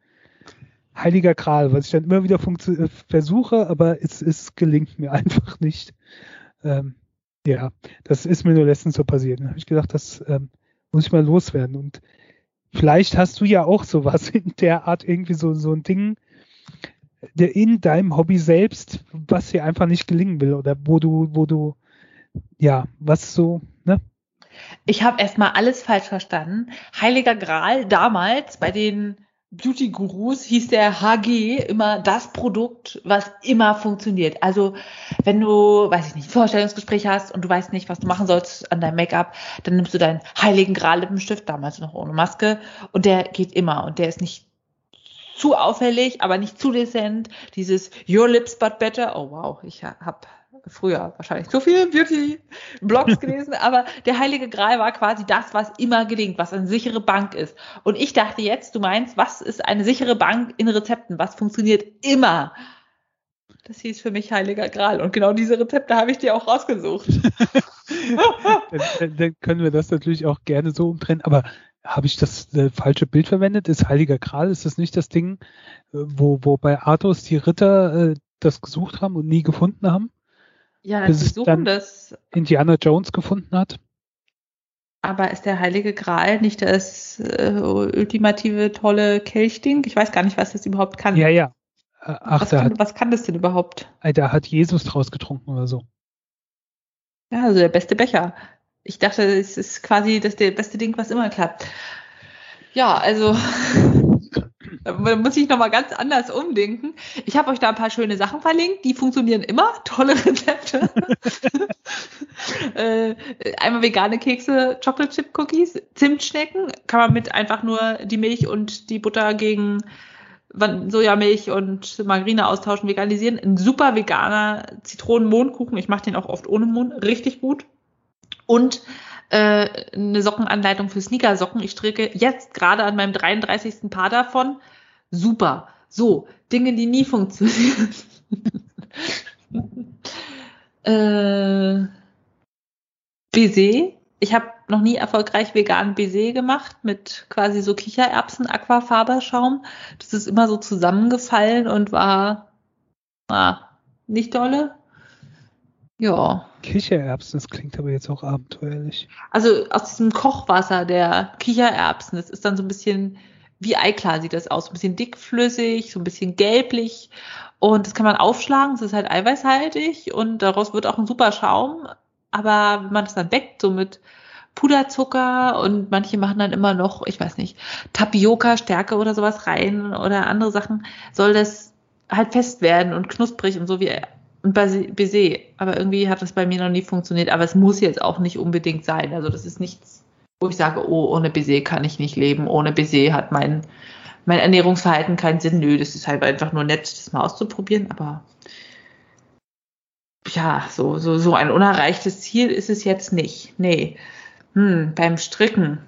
heiliger Gral, was ich dann immer wieder äh, versuche, aber es, es gelingt mir einfach nicht. Ähm, ja, das ist mir nur letztens so passiert. Dann habe ich gedacht, das ähm, muss ich mal loswerden. Und vielleicht hast du ja auch sowas in der Art, irgendwie so, so ein Ding der in deinem Hobby selbst, was dir einfach nicht gelingen will oder wo du, wo du, ja, was so, ne? Ich habe erstmal alles falsch verstanden. Heiliger Gral damals bei den Beauty Gurus hieß der HG immer das Produkt, was immer funktioniert. Also wenn du, weiß ich nicht, Vorstellungsgespräch hast und du weißt nicht, was du machen sollst an deinem Make-up, dann nimmst du deinen Heiligen Gral Lippenstift, damals noch ohne Maske, und der geht immer und der ist nicht zu auffällig, aber nicht zu dezent. Dieses Your Lips But Better, oh wow, ich habe früher wahrscheinlich zu viele Beauty-Blogs gelesen, aber der Heilige Gral war quasi das, was immer gelingt, was eine sichere Bank ist. Und ich dachte jetzt, du meinst, was ist eine sichere Bank in Rezepten? Was funktioniert immer? Das hieß für mich Heiliger Gral. Und genau diese Rezepte habe ich dir auch rausgesucht. dann, dann, können wir das natürlich auch gerne so umtrennen. Aber habe ich das äh, falsche Bild verwendet? Ist Heiliger Gral, ist das nicht das Ding, äh, wo, wo bei Arthos die Ritter äh, das gesucht haben und nie gefunden haben? Ja, bis sie suchen das. Indiana Jones gefunden hat. Aber ist der Heilige Gral nicht das äh, ultimative tolle Kelchding? Ich weiß gar nicht, was das überhaupt kann. Ja, ja. Äh, ach, was, kann, hat, was kann das denn überhaupt? Da hat Jesus draus getrunken oder so. Ja, also der beste Becher. Ich dachte, es ist quasi das der beste Ding, was immer klappt. Ja, also da muss ich nochmal ganz anders umdenken. Ich habe euch da ein paar schöne Sachen verlinkt, die funktionieren immer. Tolle Rezepte. äh, einmal vegane Kekse, Chocolate Chip Cookies, Zimtschnecken. Kann man mit einfach nur die Milch und die Butter gegen Sojamilch und Margarine austauschen, veganisieren. Ein super veganer Zitronen-Mondkuchen. Ich mache den auch oft ohne Mond. Richtig gut. Und äh, eine Sockenanleitung für Sneakersocken. Ich stricke jetzt gerade an meinem 33. Paar davon. Super. So, Dinge, die nie funktionieren. äh, Baiser. Ich habe noch nie erfolgreich veganen Baiser gemacht mit quasi so Kichererbsen Aquafaberschaum. Das ist immer so zusammengefallen und war ah, nicht dolle. Ja. Kichererbsen, das klingt aber jetzt auch abenteuerlich. Also aus diesem Kochwasser der Kichererbsen, das ist dann so ein bisschen wie Eiklar sieht das aus, so ein bisschen dickflüssig, so ein bisschen gelblich und das kann man aufschlagen, es ist halt eiweißhaltig und daraus wird auch ein super Schaum, aber wenn man das dann backt, so mit Puderzucker und manche machen dann immer noch, ich weiß nicht, Tapioca, Stärke oder sowas rein oder andere Sachen, soll das halt fest werden und knusprig und so wie und Baiser. Aber irgendwie hat das bei mir noch nie funktioniert. Aber es muss jetzt auch nicht unbedingt sein. Also das ist nichts, wo ich sage, oh, ohne Baiser kann ich nicht leben. Ohne Baiser hat mein, mein Ernährungsverhalten keinen Sinn. Nö, das ist halt einfach nur nett, das mal auszuprobieren. Aber ja, so, so, so ein unerreichtes Ziel ist es jetzt nicht. Nee. Hm, beim Stricken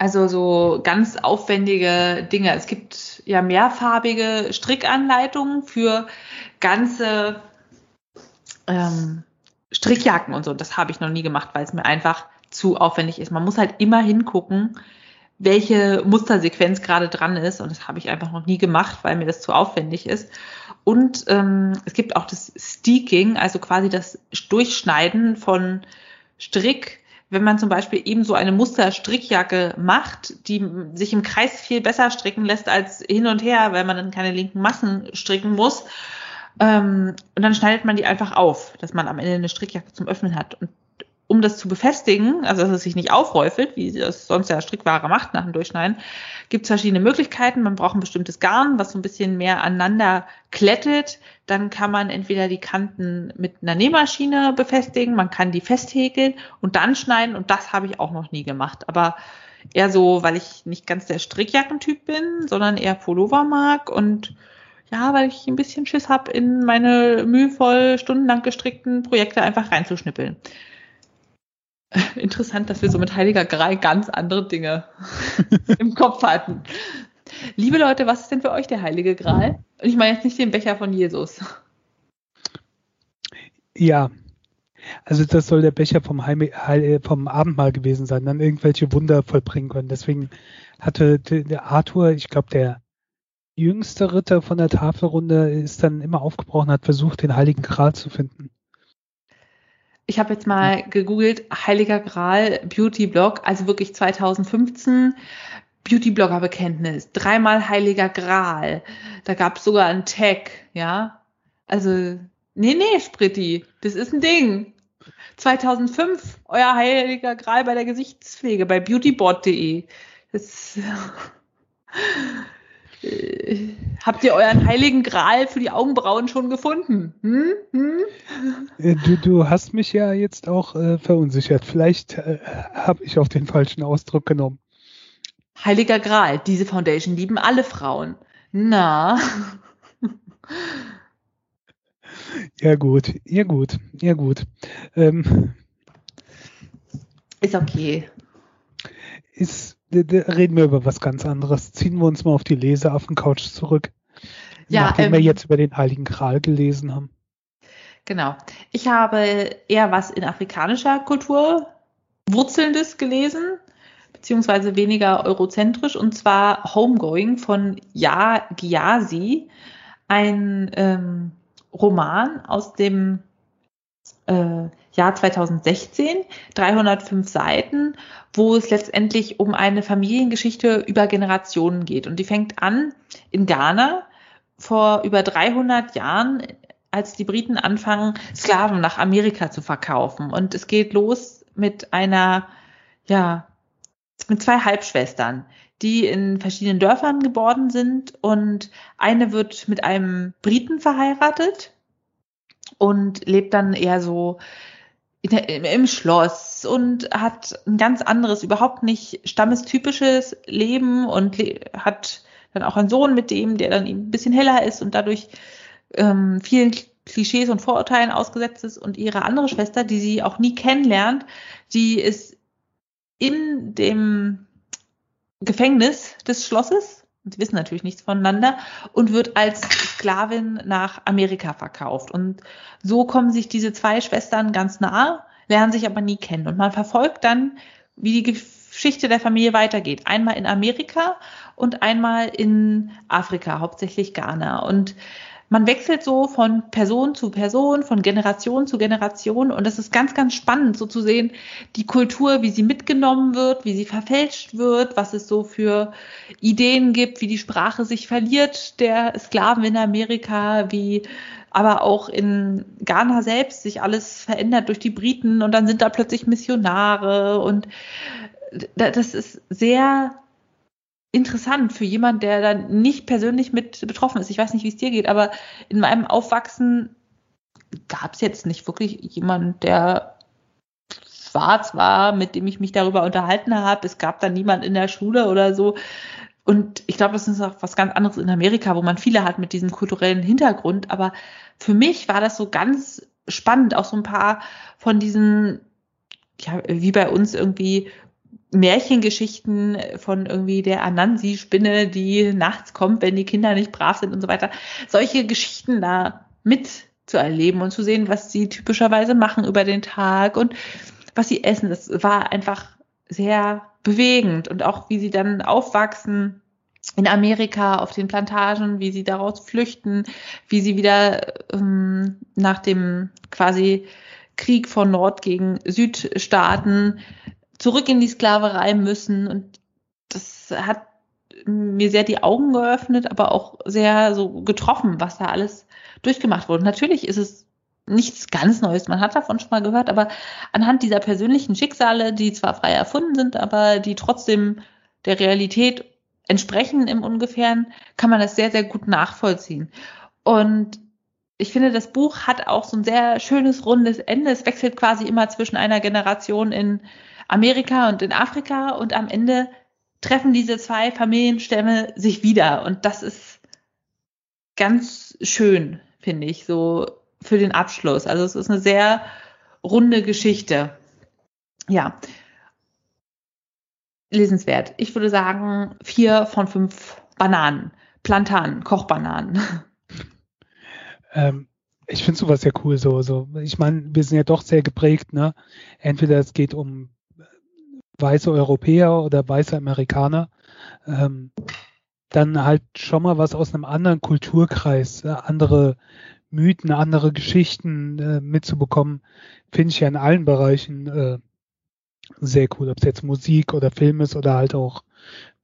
also so ganz aufwendige Dinge. Es gibt ja mehrfarbige Strickanleitungen für ganze ähm, Strickjacken und so. Das habe ich noch nie gemacht, weil es mir einfach zu aufwendig ist. Man muss halt immer hingucken, welche Mustersequenz gerade dran ist. Und das habe ich einfach noch nie gemacht, weil mir das zu aufwendig ist. Und ähm, es gibt auch das Steaking, also quasi das Durchschneiden von Strick wenn man zum Beispiel eben so eine Musterstrickjacke macht, die sich im Kreis viel besser stricken lässt als hin und her, weil man dann keine linken Massen stricken muss. Ähm, und dann schneidet man die einfach auf, dass man am Ende eine Strickjacke zum Öffnen hat. Und um das zu befestigen, also dass es sich nicht aufräufelt, wie das sonst ja Strickware macht nach dem Durchschneiden, gibt es verschiedene Möglichkeiten. Man braucht ein bestimmtes Garn, was so ein bisschen mehr aneinander klettet. Dann kann man entweder die Kanten mit einer Nähmaschine befestigen, man kann die festhäkeln und dann schneiden. Und das habe ich auch noch nie gemacht. Aber eher so, weil ich nicht ganz der Strickjackentyp bin, sondern eher Pullover mag und ja, weil ich ein bisschen Schiss habe, in meine mühevoll stundenlang gestrickten Projekte einfach reinzuschnippeln. Interessant, dass wir so mit Heiliger Gral ganz andere Dinge im Kopf hatten. Liebe Leute, was ist denn für euch der Heilige Gral? Und ich meine jetzt nicht den Becher von Jesus. Ja, also das soll der Becher vom, Heim, vom Abendmahl gewesen sein, dann irgendwelche Wunder vollbringen können. Deswegen hatte der Arthur, ich glaube, der jüngste Ritter von der Tafelrunde ist dann immer aufgebrochen, hat versucht, den Heiligen Gral zu finden. Ich habe jetzt mal gegoogelt, Heiliger Gral Beauty Blog, also wirklich 2015. Beauty Blogger Bekenntnis, dreimal Heiliger Gral. Da gab es sogar einen Tag, ja. Also, nee, nee, Spritti, das ist ein Ding. 2005, euer Heiliger Gral bei der Gesichtspflege bei beautyboard.de. Das äh, habt ihr euren heiligen Gral für die Augenbrauen schon gefunden? Hm? Hm? Äh, du, du hast mich ja jetzt auch äh, verunsichert. Vielleicht äh, habe ich auch den falschen Ausdruck genommen. Heiliger Gral, diese Foundation lieben alle Frauen. Na. Ja gut, ja gut, ja gut. Ähm, ist okay. Ist reden wir über was ganz anderes. Ziehen wir uns mal auf die Leseaffen-Couch zurück. Ja, nachdem ähm, wir jetzt über den Heiligen Gral gelesen haben. Genau. Ich habe eher was in afrikanischer Kultur Wurzelndes gelesen, beziehungsweise weniger eurozentrisch, und zwar Homegoing von Ja Gyasi, ein ähm, Roman aus dem äh, Jahr 2016, 305 Seiten, wo es letztendlich um eine Familiengeschichte über Generationen geht. Und die fängt an in Ghana vor über 300 Jahren, als die Briten anfangen, Sklaven nach Amerika zu verkaufen. Und es geht los mit einer, ja, mit zwei Halbschwestern, die in verschiedenen Dörfern geboren sind. Und eine wird mit einem Briten verheiratet und lebt dann eher so im Schloss und hat ein ganz anderes, überhaupt nicht stammestypisches Leben und hat dann auch einen Sohn mit dem, der dann ein bisschen heller ist und dadurch ähm, vielen Klischees und Vorurteilen ausgesetzt ist. Und ihre andere Schwester, die sie auch nie kennenlernt, die ist in dem Gefängnis des Schlosses und wissen natürlich nichts voneinander und wird als Sklavin nach Amerika verkauft. Und so kommen sich diese zwei Schwestern ganz nah, lernen sich aber nie kennen. Und man verfolgt dann, wie die Geschichte der Familie weitergeht. Einmal in Amerika und einmal in Afrika, hauptsächlich Ghana. Und man wechselt so von Person zu Person, von Generation zu Generation und es ist ganz, ganz spannend so zu sehen, die Kultur, wie sie mitgenommen wird, wie sie verfälscht wird, was es so für Ideen gibt, wie die Sprache sich verliert der Sklaven in Amerika, wie aber auch in Ghana selbst sich alles verändert durch die Briten und dann sind da plötzlich Missionare und das ist sehr interessant für jemand, der da nicht persönlich mit betroffen ist. Ich weiß nicht, wie es dir geht, aber in meinem Aufwachsen gab es jetzt nicht wirklich jemand, der schwarz war, mit dem ich mich darüber unterhalten habe. Es gab da niemand in der Schule oder so. Und ich glaube, das ist auch was ganz anderes in Amerika, wo man viele hat mit diesem kulturellen Hintergrund. Aber für mich war das so ganz spannend, auch so ein paar von diesen, ja, wie bei uns irgendwie Märchengeschichten von irgendwie der Anansi-Spinne, die nachts kommt, wenn die Kinder nicht brav sind und so weiter. Solche Geschichten da mitzuerleben und zu sehen, was sie typischerweise machen über den Tag und was sie essen. Das war einfach sehr bewegend und auch wie sie dann aufwachsen in Amerika auf den Plantagen, wie sie daraus flüchten, wie sie wieder ähm, nach dem quasi Krieg von Nord gegen Südstaaten zurück in die Sklaverei müssen. Und das hat mir sehr die Augen geöffnet, aber auch sehr so getroffen, was da alles durchgemacht wurde. Natürlich ist es nichts ganz Neues. Man hat davon schon mal gehört, aber anhand dieser persönlichen Schicksale, die zwar frei erfunden sind, aber die trotzdem der Realität entsprechen im Ungefähren, kann man das sehr, sehr gut nachvollziehen. Und ich finde, das Buch hat auch so ein sehr schönes, rundes Ende. Es wechselt quasi immer zwischen einer Generation in Amerika und in Afrika und am Ende treffen diese zwei Familienstämme sich wieder und das ist ganz schön, finde ich, so für den Abschluss. Also es ist eine sehr runde Geschichte. Ja. Lesenswert. Ich würde sagen, vier von fünf Bananen. Plantanen, Kochbananen. Ähm, ich finde sowas ja cool, so, so. Ich meine, wir sind ja doch sehr geprägt, ne? Entweder es geht um weiße Europäer oder weiße Amerikaner. Ähm, dann halt schon mal was aus einem anderen Kulturkreis, äh, andere Mythen, andere Geschichten äh, mitzubekommen, finde ich ja in allen Bereichen äh, sehr cool, ob es jetzt Musik oder Film ist oder halt auch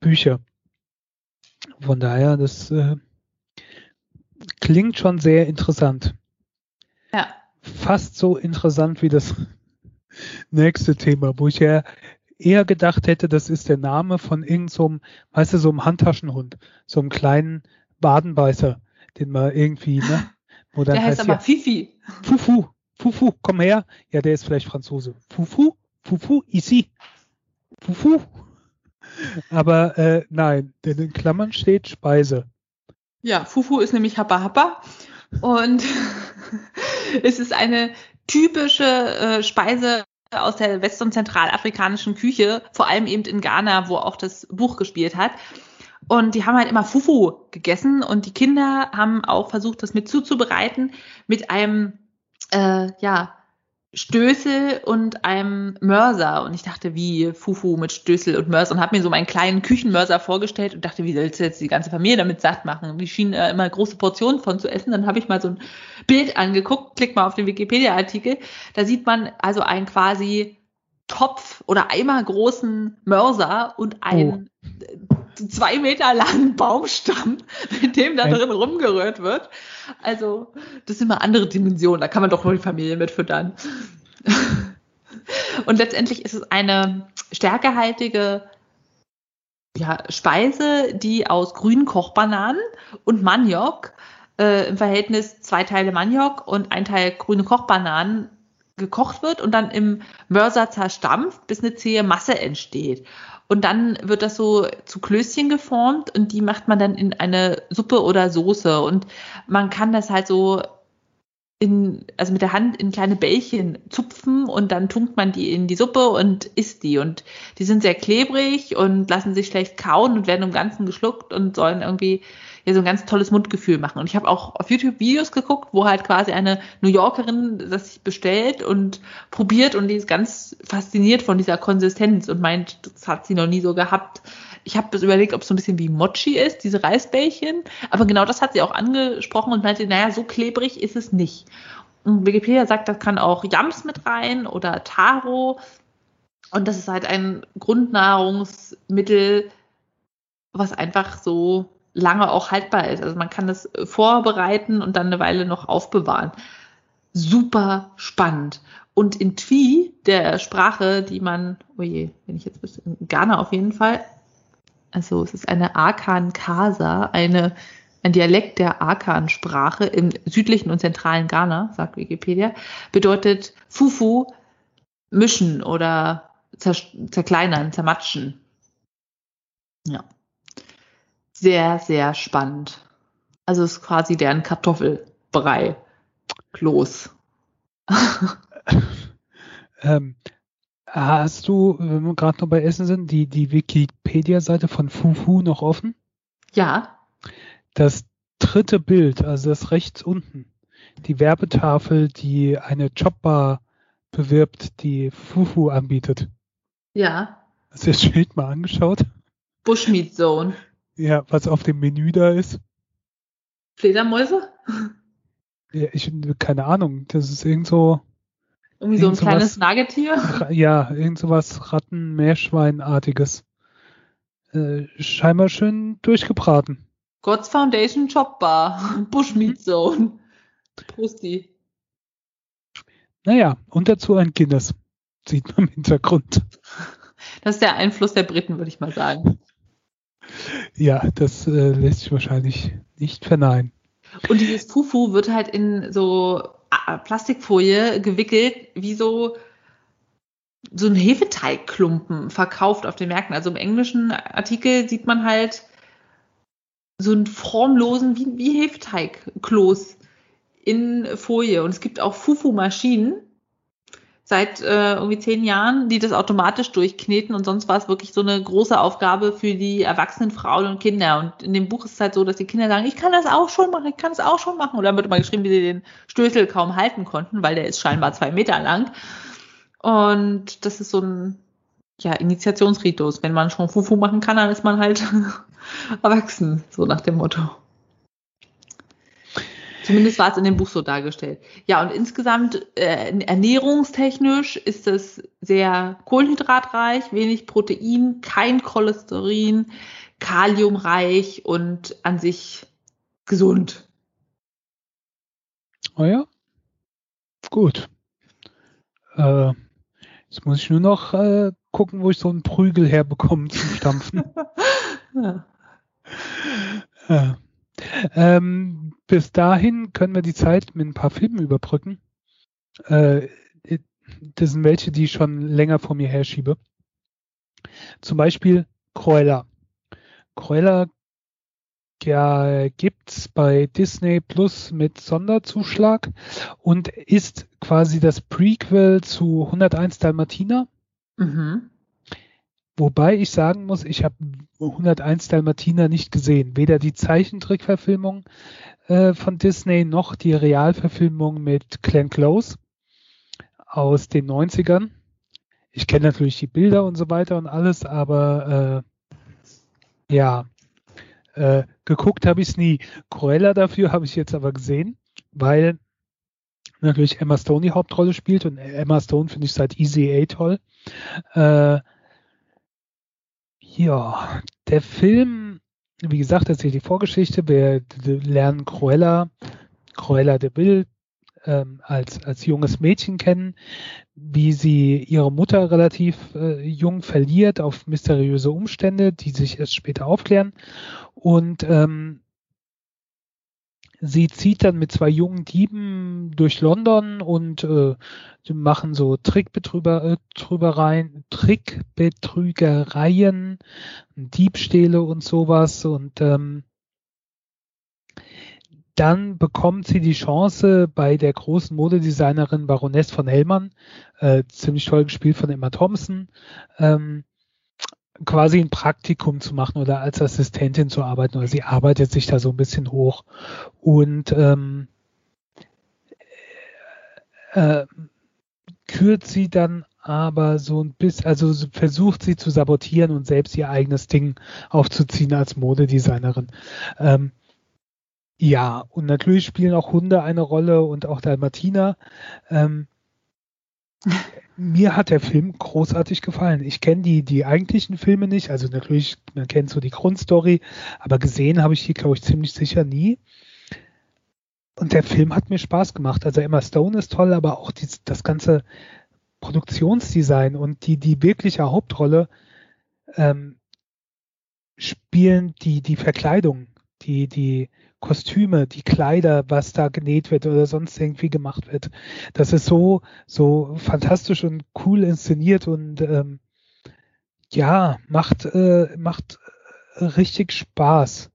Bücher. Von daher, das äh, klingt schon sehr interessant. Ja. Fast so interessant wie das nächste Thema, wo ich ja eher gedacht hätte, das ist der Name von irgendeinem, so weißt du, so einem Handtaschenhund, so einem kleinen Badenbeißer, den man irgendwie, ne? Wo dann der heißt, heißt aber ja, Fifi. Fufu, Fufu, komm her. Ja, der ist vielleicht Franzose. Fufu, Fufu, ici. Fufu. Aber äh, nein, denn in Klammern steht Speise. Ja, Fufu ist nämlich Happa Happa. Und es ist eine typische äh, Speise aus der west- und zentralafrikanischen Küche, vor allem eben in Ghana, wo auch das Buch gespielt hat. Und die haben halt immer Fufu gegessen und die Kinder haben auch versucht, das mit zuzubereiten mit einem, äh, ja, Stößel und einem Mörser. Und ich dachte, wie Fufu mit Stößel und Mörser und habe mir so meinen kleinen Küchenmörser vorgestellt und dachte, wie sollst du jetzt die ganze Familie damit satt machen? Die schienen äh, immer große Portionen von zu essen. Dann habe ich mal so ein Bild angeguckt, klick mal auf den Wikipedia-Artikel. Da sieht man also einen quasi Topf oder Eimer großen Mörser und einen oh. Zwei Meter langen Baumstamm, mit dem da drin rumgerührt wird. Also, das sind immer andere Dimensionen. Da kann man doch nur die Familie mit füttern. und letztendlich ist es eine stärkehaltige ja, Speise, die aus grünen Kochbananen und Maniok äh, im Verhältnis zwei Teile Maniok und ein Teil grüne Kochbananen gekocht wird und dann im Mörser zerstampft, bis eine zähe Masse entsteht. Und dann wird das so zu Klößchen geformt und die macht man dann in eine Suppe oder Soße. Und man kann das halt so in, also mit der Hand in kleine Bällchen zupfen und dann tunkt man die in die Suppe und isst die. Und die sind sehr klebrig und lassen sich schlecht kauen und werden im Ganzen geschluckt und sollen irgendwie ja so ein ganz tolles Mundgefühl machen. Und ich habe auch auf YouTube Videos geguckt, wo halt quasi eine New Yorkerin das sich bestellt und probiert und die ist ganz fasziniert von dieser Konsistenz und meint, das hat sie noch nie so gehabt. Ich habe überlegt, ob es so ein bisschen wie Mochi ist, diese Reisbällchen. Aber genau das hat sie auch angesprochen und meinte, naja, so klebrig ist es nicht. Und Wikipedia sagt, das kann auch Yams mit rein oder Taro. Und das ist halt ein Grundnahrungsmittel, was einfach so lange auch haltbar ist. Also man kann das äh, vorbereiten und dann eine Weile noch aufbewahren. Super spannend. Und in Twi, der Sprache, die man, oh je, wenn ich jetzt bis in Ghana auf jeden Fall, also es ist eine Akan Kasa, eine, ein Dialekt der Akan-Sprache im südlichen und zentralen Ghana, sagt Wikipedia, bedeutet Fufu mischen oder zerkleinern, zermatschen. Ja sehr, sehr spannend. Also es ist quasi deren Kartoffelbrei. Kloß. ähm, hast du, wenn wir gerade noch bei Essen sind, die, die Wikipedia-Seite von Fufu noch offen? Ja. Das dritte Bild, also das rechts unten, die Werbetafel, die eine Jobbar bewirbt, die Fufu anbietet. Ja. Hast du das Schild mal angeschaut? Bushmeat Zone. Ja, was auf dem Menü da ist. Fledermäuse? Ja, ich keine Ahnung. Das ist irgend so. Irgendwie so ein kleines Nagetier? Ja, irgend so was Ratten-Meerschweinartiges. Äh, scheinbar schön durchgebraten. God's Foundation Chop Bar. Bushmeat Zone. Prosti. Naja, und dazu ein Guinness. Sieht man im Hintergrund. Das ist der Einfluss der Briten, würde ich mal sagen. Ja, das äh, lässt sich wahrscheinlich nicht verneinen. Und dieses Fufu wird halt in so äh, Plastikfolie gewickelt, wie so so ein Hefeteigklumpen verkauft auf den Märkten. Also im englischen Artikel sieht man halt so einen formlosen, wie, wie Hefeteigkloß in Folie. Und es gibt auch Fufu-Maschinen, seit äh, irgendwie zehn Jahren, die das automatisch durchkneten und sonst war es wirklich so eine große Aufgabe für die erwachsenen Frauen und Kinder. Und in dem Buch ist es halt so, dass die Kinder sagen, ich kann das auch schon machen, ich kann das auch schon machen. Und dann wird immer geschrieben, wie sie den Stößel kaum halten konnten, weil der ist scheinbar zwei Meter lang. Und das ist so ein ja, Initiationsritus. Wenn man schon Fufu machen kann, dann ist man halt erwachsen, so nach dem Motto. Zumindest war es in dem Buch so dargestellt. Ja, und insgesamt äh, ernährungstechnisch ist es sehr kohlenhydratreich, wenig Protein, kein Cholesterin, kaliumreich und an sich gesund. Oh ja. Gut. Äh, jetzt muss ich nur noch äh, gucken, wo ich so einen Prügel herbekomme zum Stampfen. ja. ja. Ähm, bis dahin können wir die Zeit mit ein paar Filmen überbrücken. Äh, das sind welche, die ich schon länger vor mir herschiebe. Zum Beispiel Cruella. Cruella ja, gibt's bei Disney Plus mit Sonderzuschlag und ist quasi das Prequel zu 101 Dalmatiner. Mhm. Wobei ich sagen muss, ich habe 101 Dalmatiner nicht gesehen. Weder die Zeichentrickverfilmung äh, von Disney noch die Realverfilmung mit Glenn Close aus den 90ern. Ich kenne natürlich die Bilder und so weiter und alles, aber äh, ja, äh, geguckt habe ich es nie. Cruella dafür habe ich jetzt aber gesehen, weil natürlich Emma Stone die Hauptrolle spielt und Emma Stone finde ich seit Easy A toll. Äh, ja, der Film, wie gesagt, erzählt die Vorgeschichte. Wir lernen Cruella, Cruella de Vil ähm, als, als junges Mädchen kennen, wie sie ihre Mutter relativ äh, jung verliert auf mysteriöse Umstände, die sich erst später aufklären. Und ähm, sie zieht dann mit zwei jungen Dieben durch London und äh, machen so Trickbetrügereien, Trickbetrügereien, Diebstähle und sowas und ähm, dann bekommt sie die Chance bei der großen Modedesignerin Baroness von Hellmann, äh, ziemlich toll gespielt von Emma Thompson, ähm, quasi ein Praktikum zu machen oder als Assistentin zu arbeiten oder sie arbeitet sich da so ein bisschen hoch und ähm, äh, kürt sie dann aber so ein bisschen, also versucht sie zu sabotieren und selbst ihr eigenes Ding aufzuziehen als Modedesignerin. Ähm, ja, und natürlich spielen auch Hunde eine Rolle und auch Dalmatiner. Ähm, mir hat der Film großartig gefallen. Ich kenne die, die eigentlichen Filme nicht, also natürlich, man kennt so die Grundstory, aber gesehen habe ich die, glaube ich, ziemlich sicher nie. Und der Film hat mir Spaß gemacht. Also Emma Stone ist toll, aber auch die, das ganze Produktionsdesign und die, die wirkliche Hauptrolle ähm, spielen die, die Verkleidung, die, die Kostüme, die Kleider, was da genäht wird oder sonst irgendwie gemacht wird. Das ist so, so fantastisch und cool inszeniert und ähm, ja, macht, äh, macht richtig Spaß.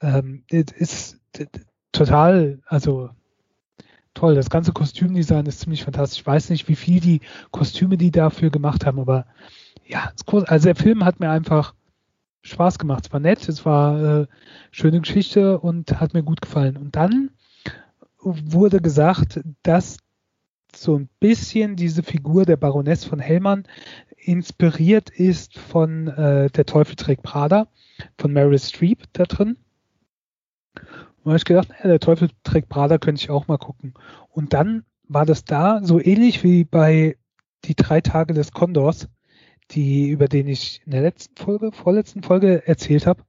Ähm, ist total, also toll. Das ganze Kostümdesign ist ziemlich fantastisch. Ich weiß nicht, wie viel die Kostüme die dafür gemacht haben, aber ja, also der Film hat mir einfach Spaß gemacht. Es war nett, es war äh, schöne Geschichte und hat mir gut gefallen. Und dann wurde gesagt, dass so ein bisschen diese Figur der Baroness von Hellmann inspiriert ist von äh, Der Teufel trägt Prada, von Meryl Streep da drin. Und habe ich gedacht, naja, Der Teufel trägt Prada könnte ich auch mal gucken. Und dann war das da so ähnlich wie bei Die drei Tage des Kondors die, über den ich in der letzten Folge, vorletzten Folge erzählt habe.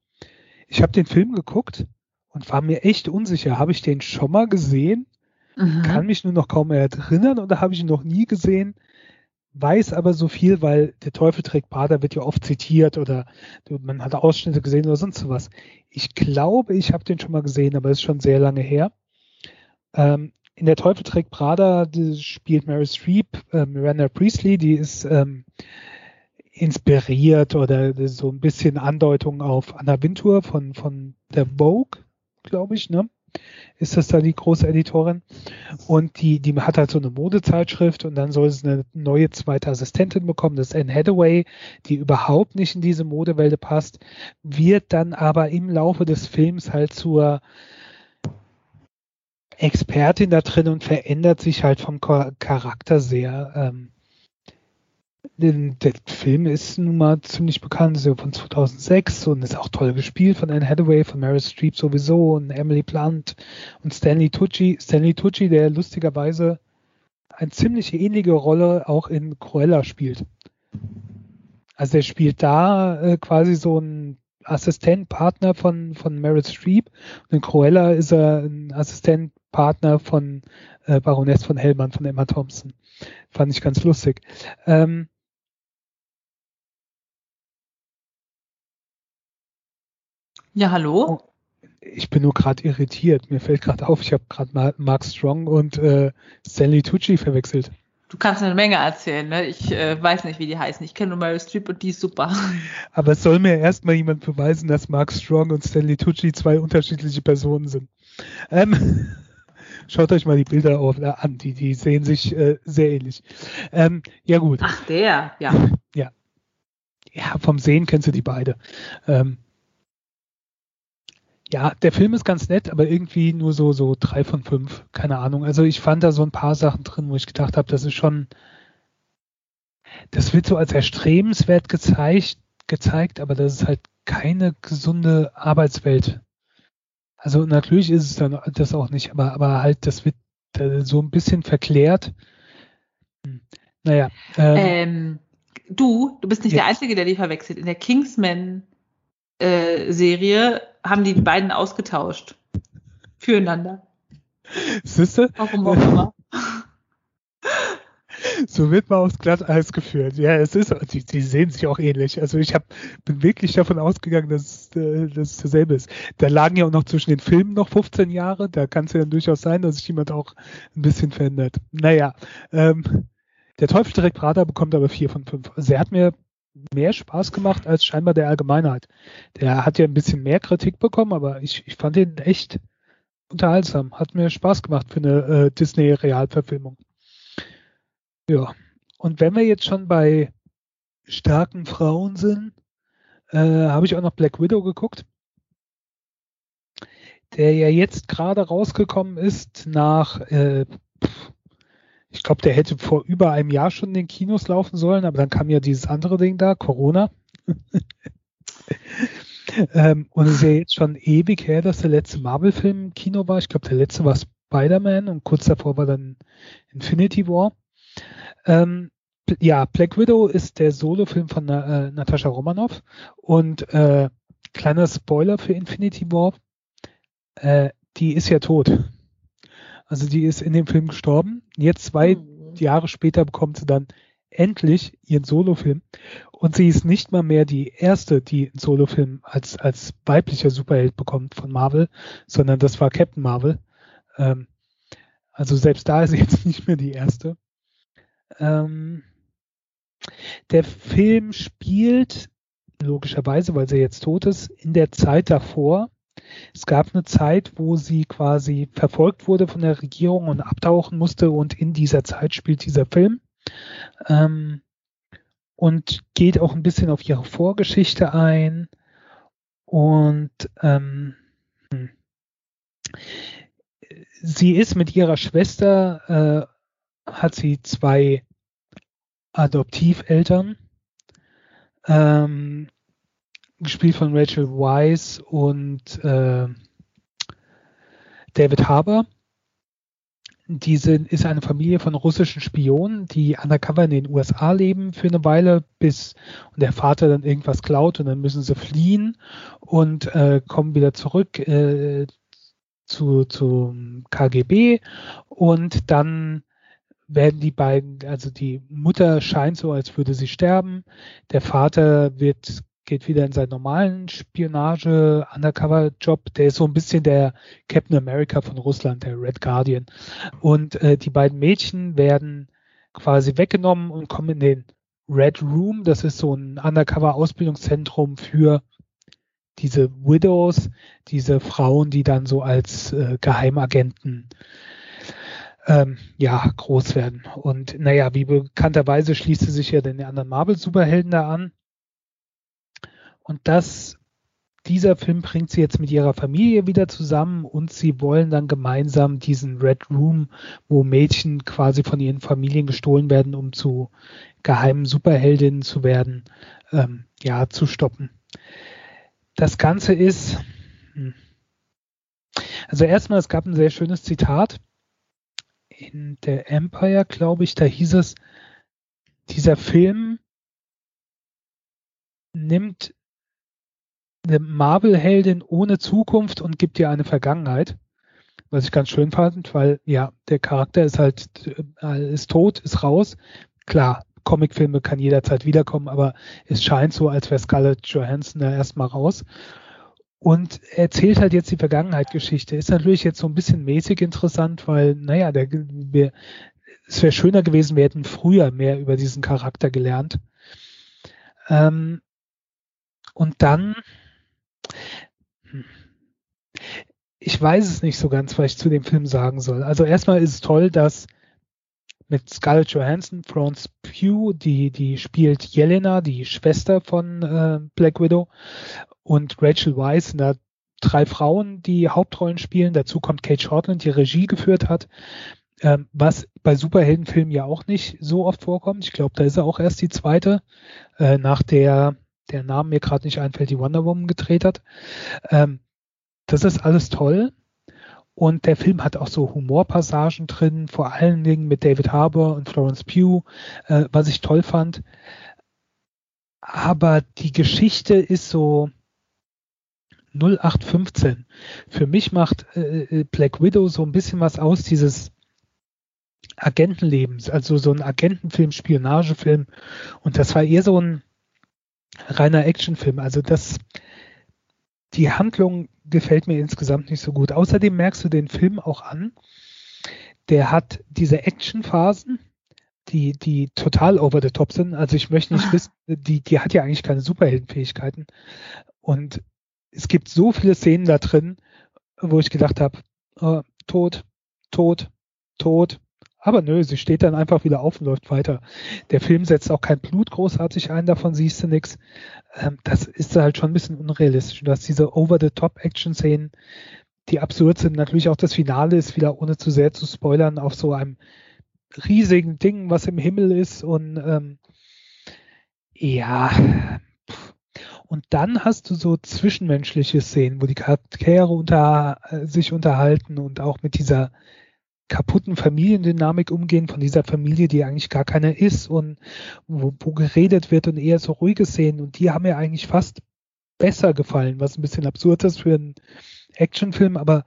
Ich habe den Film geguckt und war mir echt unsicher. Habe ich den schon mal gesehen? Mhm. Kann mich nur noch kaum erinnern oder habe ich ihn noch nie gesehen? Weiß aber so viel, weil der Teufel trägt Bader wird ja oft zitiert oder man hat Ausschnitte gesehen oder sonst was. Ich glaube, ich habe den schon mal gesehen, aber es ist schon sehr lange her. Ähm, in der Teufel trägt Prada spielt Mary Streep, äh, Miranda Priestley, die ist ähm, inspiriert oder so ein bisschen Andeutung auf Anna Wintour von, von der Vogue, glaube ich, ne? ist das da die große Editorin. Und die, die hat halt so eine Modezeitschrift und dann soll sie eine neue zweite Assistentin bekommen, das ist Anne Hathaway, die überhaupt nicht in diese Modewelt passt, wird dann aber im Laufe des Films halt zur Expertin da drin und verändert sich halt vom Charakter sehr. Ähm, der Film ist nun mal ziemlich bekannt, so von 2006 und ist auch toll gespielt von Anne Hathaway, von Meryl Streep sowieso und Emily Blunt und Stanley Tucci. Stanley Tucci, der lustigerweise eine ziemlich ähnliche Rolle auch in Cruella spielt. Also er spielt da äh, quasi so ein Assistent, Partner von, von Meryl Streep und in Cruella ist er ein Assistent, Partner von äh, Baroness von Hellmann, von Emma Thompson. Fand ich ganz lustig. Ähm, ja, hallo? Oh, ich bin nur gerade irritiert. Mir fällt gerade auf, ich habe gerade Mark Strong und äh, Stanley Tucci verwechselt. Du kannst eine Menge erzählen, ne? Ich äh, weiß nicht, wie die heißen. Ich kenne nur Meryl Streep und die ist super. Aber es soll mir erstmal jemand beweisen, dass Mark Strong und Stanley Tucci zwei unterschiedliche Personen sind. Ähm, Schaut euch mal die Bilder auf, äh, an, die, die sehen sich äh, sehr ähnlich. Ähm, ja gut. Ach, der, ja. Ja. Ja, vom Sehen kennst du die beide. Ähm, ja, der Film ist ganz nett, aber irgendwie nur so, so drei von fünf. Keine Ahnung. Also ich fand da so ein paar Sachen drin, wo ich gedacht habe, das ist schon, das wird so als erstrebenswert gezeigt, gezeigt, aber das ist halt keine gesunde Arbeitswelt. Also natürlich ist es dann das auch nicht, aber, aber halt, das wird äh, so ein bisschen verklärt. Hm. Naja. Ähm, ähm, du, du bist nicht ja. der Einzige, der die verwechselt. In der Kingsman äh, Serie haben die beiden ausgetauscht. Füreinander. Siehste? Warum auch immer. so wird man aufs Glatteis geführt. Ja, es ist, die, die sehen sich auch ähnlich. Also ich hab, bin wirklich davon ausgegangen, dass, äh, dass es dasselbe ist. Da lagen ja auch noch zwischen den Filmen noch 15 Jahre. Da kann es ja dann durchaus sein, dass sich jemand auch ein bisschen verändert. Naja, ähm, der Teufel direkt Prada bekommt aber vier von fünf. Also er hat mir mehr Spaß gemacht als scheinbar der Allgemeinheit. Der hat ja ein bisschen mehr Kritik bekommen, aber ich, ich fand ihn echt unterhaltsam. Hat mir Spaß gemacht für eine äh, Disney-Realverfilmung. Ja, und wenn wir jetzt schon bei starken Frauen sind, äh, habe ich auch noch Black Widow geguckt, der ja jetzt gerade rausgekommen ist nach, äh, ich glaube, der hätte vor über einem Jahr schon in den Kinos laufen sollen, aber dann kam ja dieses andere Ding da, Corona. ähm, und es ist ja jetzt schon ewig her, dass der letzte Marvel-Film im Kino war. Ich glaube, der letzte war Spider-Man und kurz davor war dann Infinity War. Ähm, ja, Black Widow ist der Solo-Film von äh, Natascha Romanoff und äh, kleiner Spoiler für Infinity War, äh, die ist ja tot. Also die ist in dem Film gestorben. Jetzt zwei mhm. Jahre später bekommt sie dann endlich ihren Solo-Film und sie ist nicht mal mehr die erste, die einen Solo-Film als als weiblicher Superheld bekommt von Marvel, sondern das war Captain Marvel. Ähm, also selbst da ist sie jetzt nicht mehr die erste. Ähm, der Film spielt logischerweise, weil sie jetzt tot ist, in der Zeit davor. Es gab eine Zeit, wo sie quasi verfolgt wurde von der Regierung und abtauchen musste und in dieser Zeit spielt dieser Film. Ähm, und geht auch ein bisschen auf ihre Vorgeschichte ein. Und ähm, hm. sie ist mit ihrer Schwester äh, hat sie zwei Adoptiveltern, ähm, gespielt von Rachel Weisz und äh, David Harbour. Diese ist eine Familie von russischen Spionen, die undercover in den USA leben für eine Weile, bis und der Vater dann irgendwas klaut und dann müssen sie fliehen und äh, kommen wieder zurück äh, zu, zum KGB und dann werden die beiden, also die Mutter scheint so, als würde sie sterben. Der Vater wird, geht wieder in seinen normalen Spionage, Undercover-Job. Der ist so ein bisschen der Captain America von Russland, der Red Guardian. Und äh, die beiden Mädchen werden quasi weggenommen und kommen in den Red Room. Das ist so ein Undercover-Ausbildungszentrum für diese Widows, diese Frauen, die dann so als äh, Geheimagenten ähm, ja, groß werden. Und naja, wie bekannterweise schließt sie sich ja den anderen Marvel-Superhelden da an. Und das dieser Film bringt sie jetzt mit ihrer Familie wieder zusammen und sie wollen dann gemeinsam diesen Red Room, wo Mädchen quasi von ihren Familien gestohlen werden, um zu geheimen Superheldinnen zu werden, ähm, ja, zu stoppen. Das Ganze ist, hm. also erstmal, es gab ein sehr schönes Zitat in der Empire, glaube ich, da hieß es, dieser Film nimmt eine Marvel-Heldin ohne Zukunft und gibt ihr eine Vergangenheit. Was ich ganz schön fand, weil ja, der Charakter ist halt, äh, ist tot, ist raus. Klar, Comicfilme kann jederzeit wiederkommen, aber es scheint so, als wäre Scarlett Johansson da erstmal raus. Und erzählt halt jetzt die Vergangenheit-Geschichte. Ist natürlich jetzt so ein bisschen mäßig interessant, weil, naja, der, wir, es wäre schöner gewesen, wir hätten früher mehr über diesen Charakter gelernt. Ähm, und dann, ich weiß es nicht so ganz, was ich zu dem Film sagen soll. Also erstmal ist es toll, dass mit Scarlett Johansson, Florence Pugh, die, die spielt Jelena, die Schwester von äh, Black Widow, und Rachel Weisz da drei Frauen, die Hauptrollen spielen. Dazu kommt Kate Shortland, die Regie geführt hat, ähm, was bei Superheldenfilmen ja auch nicht so oft vorkommt. Ich glaube, da ist er auch erst die zweite, äh, nach der der Name mir gerade nicht einfällt, die Wonder Woman gedreht hat. Ähm, das ist alles toll. Und der Film hat auch so Humorpassagen drin, vor allen Dingen mit David Harbour und Florence Pugh, äh, was ich toll fand. Aber die Geschichte ist so 0815. Für mich macht äh, äh, Black Widow so ein bisschen was aus, dieses Agentenlebens, also so ein Agentenfilm, Spionagefilm. Und das war eher so ein reiner Actionfilm. Also das, die Handlung gefällt mir insgesamt nicht so gut. Außerdem merkst du den Film auch an. Der hat diese Actionphasen, die, die total over the top sind. Also ich möchte nicht ah. wissen, die, die hat ja eigentlich keine Superheldenfähigkeiten. Und es gibt so viele Szenen da drin, wo ich gedacht habe, oh, tot, tot, tot, aber nö, sie steht dann einfach wieder auf und läuft weiter. Der Film setzt auch kein Blut großartig ein, davon siehst du nichts. Ähm, das ist halt schon ein bisschen unrealistisch. Du hast diese Over-the-Top-Action-Szenen, die absurd sind. Natürlich auch das Finale ist wieder, ohne zu sehr zu spoilern, auf so einem riesigen Ding, was im Himmel ist und ähm, ja. Und dann hast du so zwischenmenschliche Szenen, wo die Charaktere unter, äh, sich unterhalten und auch mit dieser kaputten Familiendynamik umgehen von dieser Familie, die eigentlich gar keine ist und wo, wo geredet wird und eher so ruhige Szenen und die haben mir eigentlich fast besser gefallen, was ein bisschen absurd ist für einen Actionfilm, aber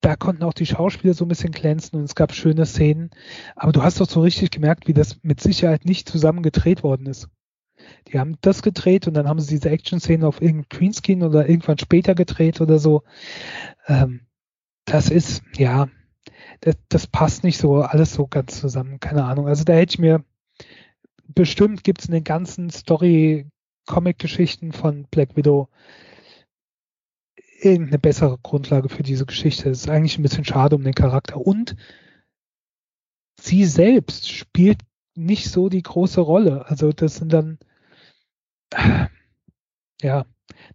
da konnten auch die Schauspieler so ein bisschen glänzen und es gab schöne Szenen. Aber du hast doch so richtig gemerkt, wie das mit Sicherheit nicht zusammen gedreht worden ist. Die haben das gedreht und dann haben sie diese Action-Szenen auf irgendeinem Greenscreen oder irgendwann später gedreht oder so. Ähm, das ist, ja, das, das passt nicht so alles so ganz zusammen. Keine Ahnung. Also da hätte ich mir bestimmt gibt es in den ganzen Story-Comic-Geschichten von Black Widow irgendeine bessere Grundlage für diese Geschichte. Das ist eigentlich ein bisschen schade um den Charakter. Und sie selbst spielt nicht so die große Rolle. Also das sind dann, ja,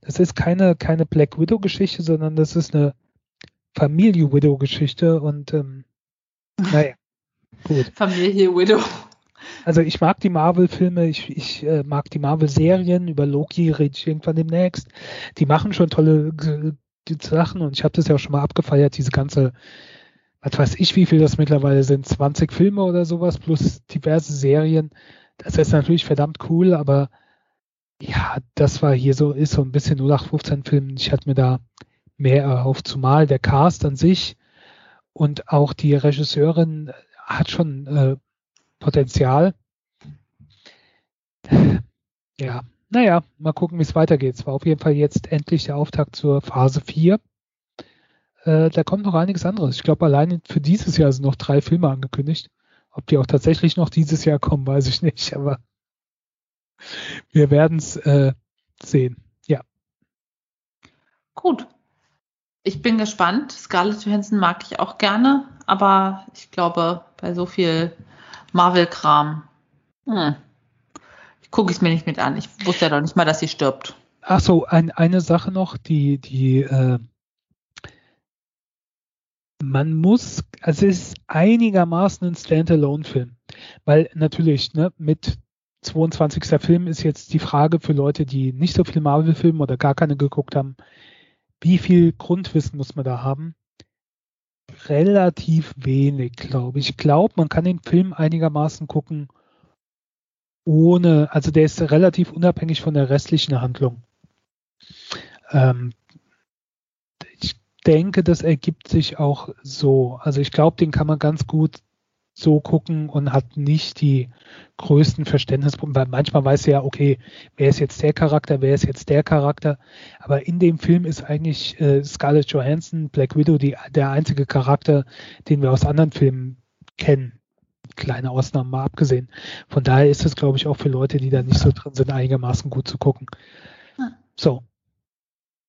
das ist keine, keine Black Widow-Geschichte, sondern das ist eine Familie Widow Geschichte und ähm, naja, gut. Familie Widow. Also ich mag die Marvel-Filme, ich, ich äh, mag die Marvel-Serien, über Loki rede ich irgendwann demnächst. Die machen schon tolle die Sachen und ich habe das ja auch schon mal abgefeiert, diese ganze, was weiß ich, wie viel das mittlerweile sind, 20 Filme oder sowas plus diverse Serien. Das ist natürlich verdammt cool, aber ja, das war hier so, ist so ein bisschen 0815 Film. Ich hatte mir da mehr erhofft, zumal der Cast an sich und auch die Regisseurin hat schon äh, Potenzial. Ja, naja, mal gucken, wie es weitergeht. Es war auf jeden Fall jetzt endlich der Auftakt zur Phase 4. Äh, da kommt noch einiges anderes. Ich glaube, allein für dieses Jahr sind noch drei Filme angekündigt. Ob die auch tatsächlich noch dieses Jahr kommen, weiß ich nicht, aber wir werden es äh, sehen. Gut. Ich bin gespannt. Scarlett Johansson mag ich auch gerne, aber ich glaube, bei so viel Marvel-Kram, hm, gucke ich es mir nicht mit an. Ich wusste ja doch nicht mal, dass sie stirbt. Ach so, ein, eine Sache noch, die, die, äh, man muss, also es ist einigermaßen ein Standalone-Film, weil natürlich, ne, mit 22. Film ist jetzt die Frage für Leute, die nicht so viel Marvel-Filme oder gar keine geguckt haben, wie viel Grundwissen muss man da haben? Relativ wenig, glaube ich. Ich glaube, man kann den Film einigermaßen gucken, ohne, also der ist relativ unabhängig von der restlichen Handlung. Ähm, ich denke, das ergibt sich auch so. Also ich glaube, den kann man ganz gut so gucken und hat nicht die größten Verständnisprobleme, weil manchmal weiß er ja, okay, wer ist jetzt der Charakter, wer ist jetzt der Charakter, aber in dem Film ist eigentlich äh, Scarlett Johansson, Black Widow, die, der einzige Charakter, den wir aus anderen Filmen kennen. Kleine Ausnahmen mal abgesehen. Von daher ist es, glaube ich, auch für Leute, die da nicht so drin sind, einigermaßen gut zu gucken. So.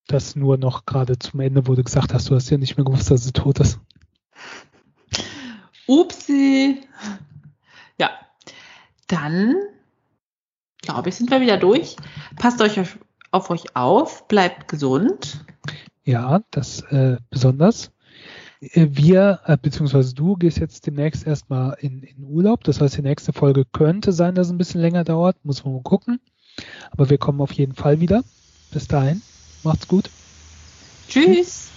Das nur noch gerade zum Ende, wo du gesagt hast, du hast ja nicht mehr gewusst, dass sie tot ist. Upsi. Ja. Dann, glaube ich, sind wir wieder durch. Passt euch auf euch auf, bleibt gesund. Ja, das äh, besonders. Äh, wir, äh, beziehungsweise du, gehst jetzt demnächst erstmal in, in Urlaub. Das heißt, die nächste Folge könnte sein, dass es ein bisschen länger dauert. Muss man mal gucken. Aber wir kommen auf jeden Fall wieder. Bis dahin. Macht's gut. Tschüss.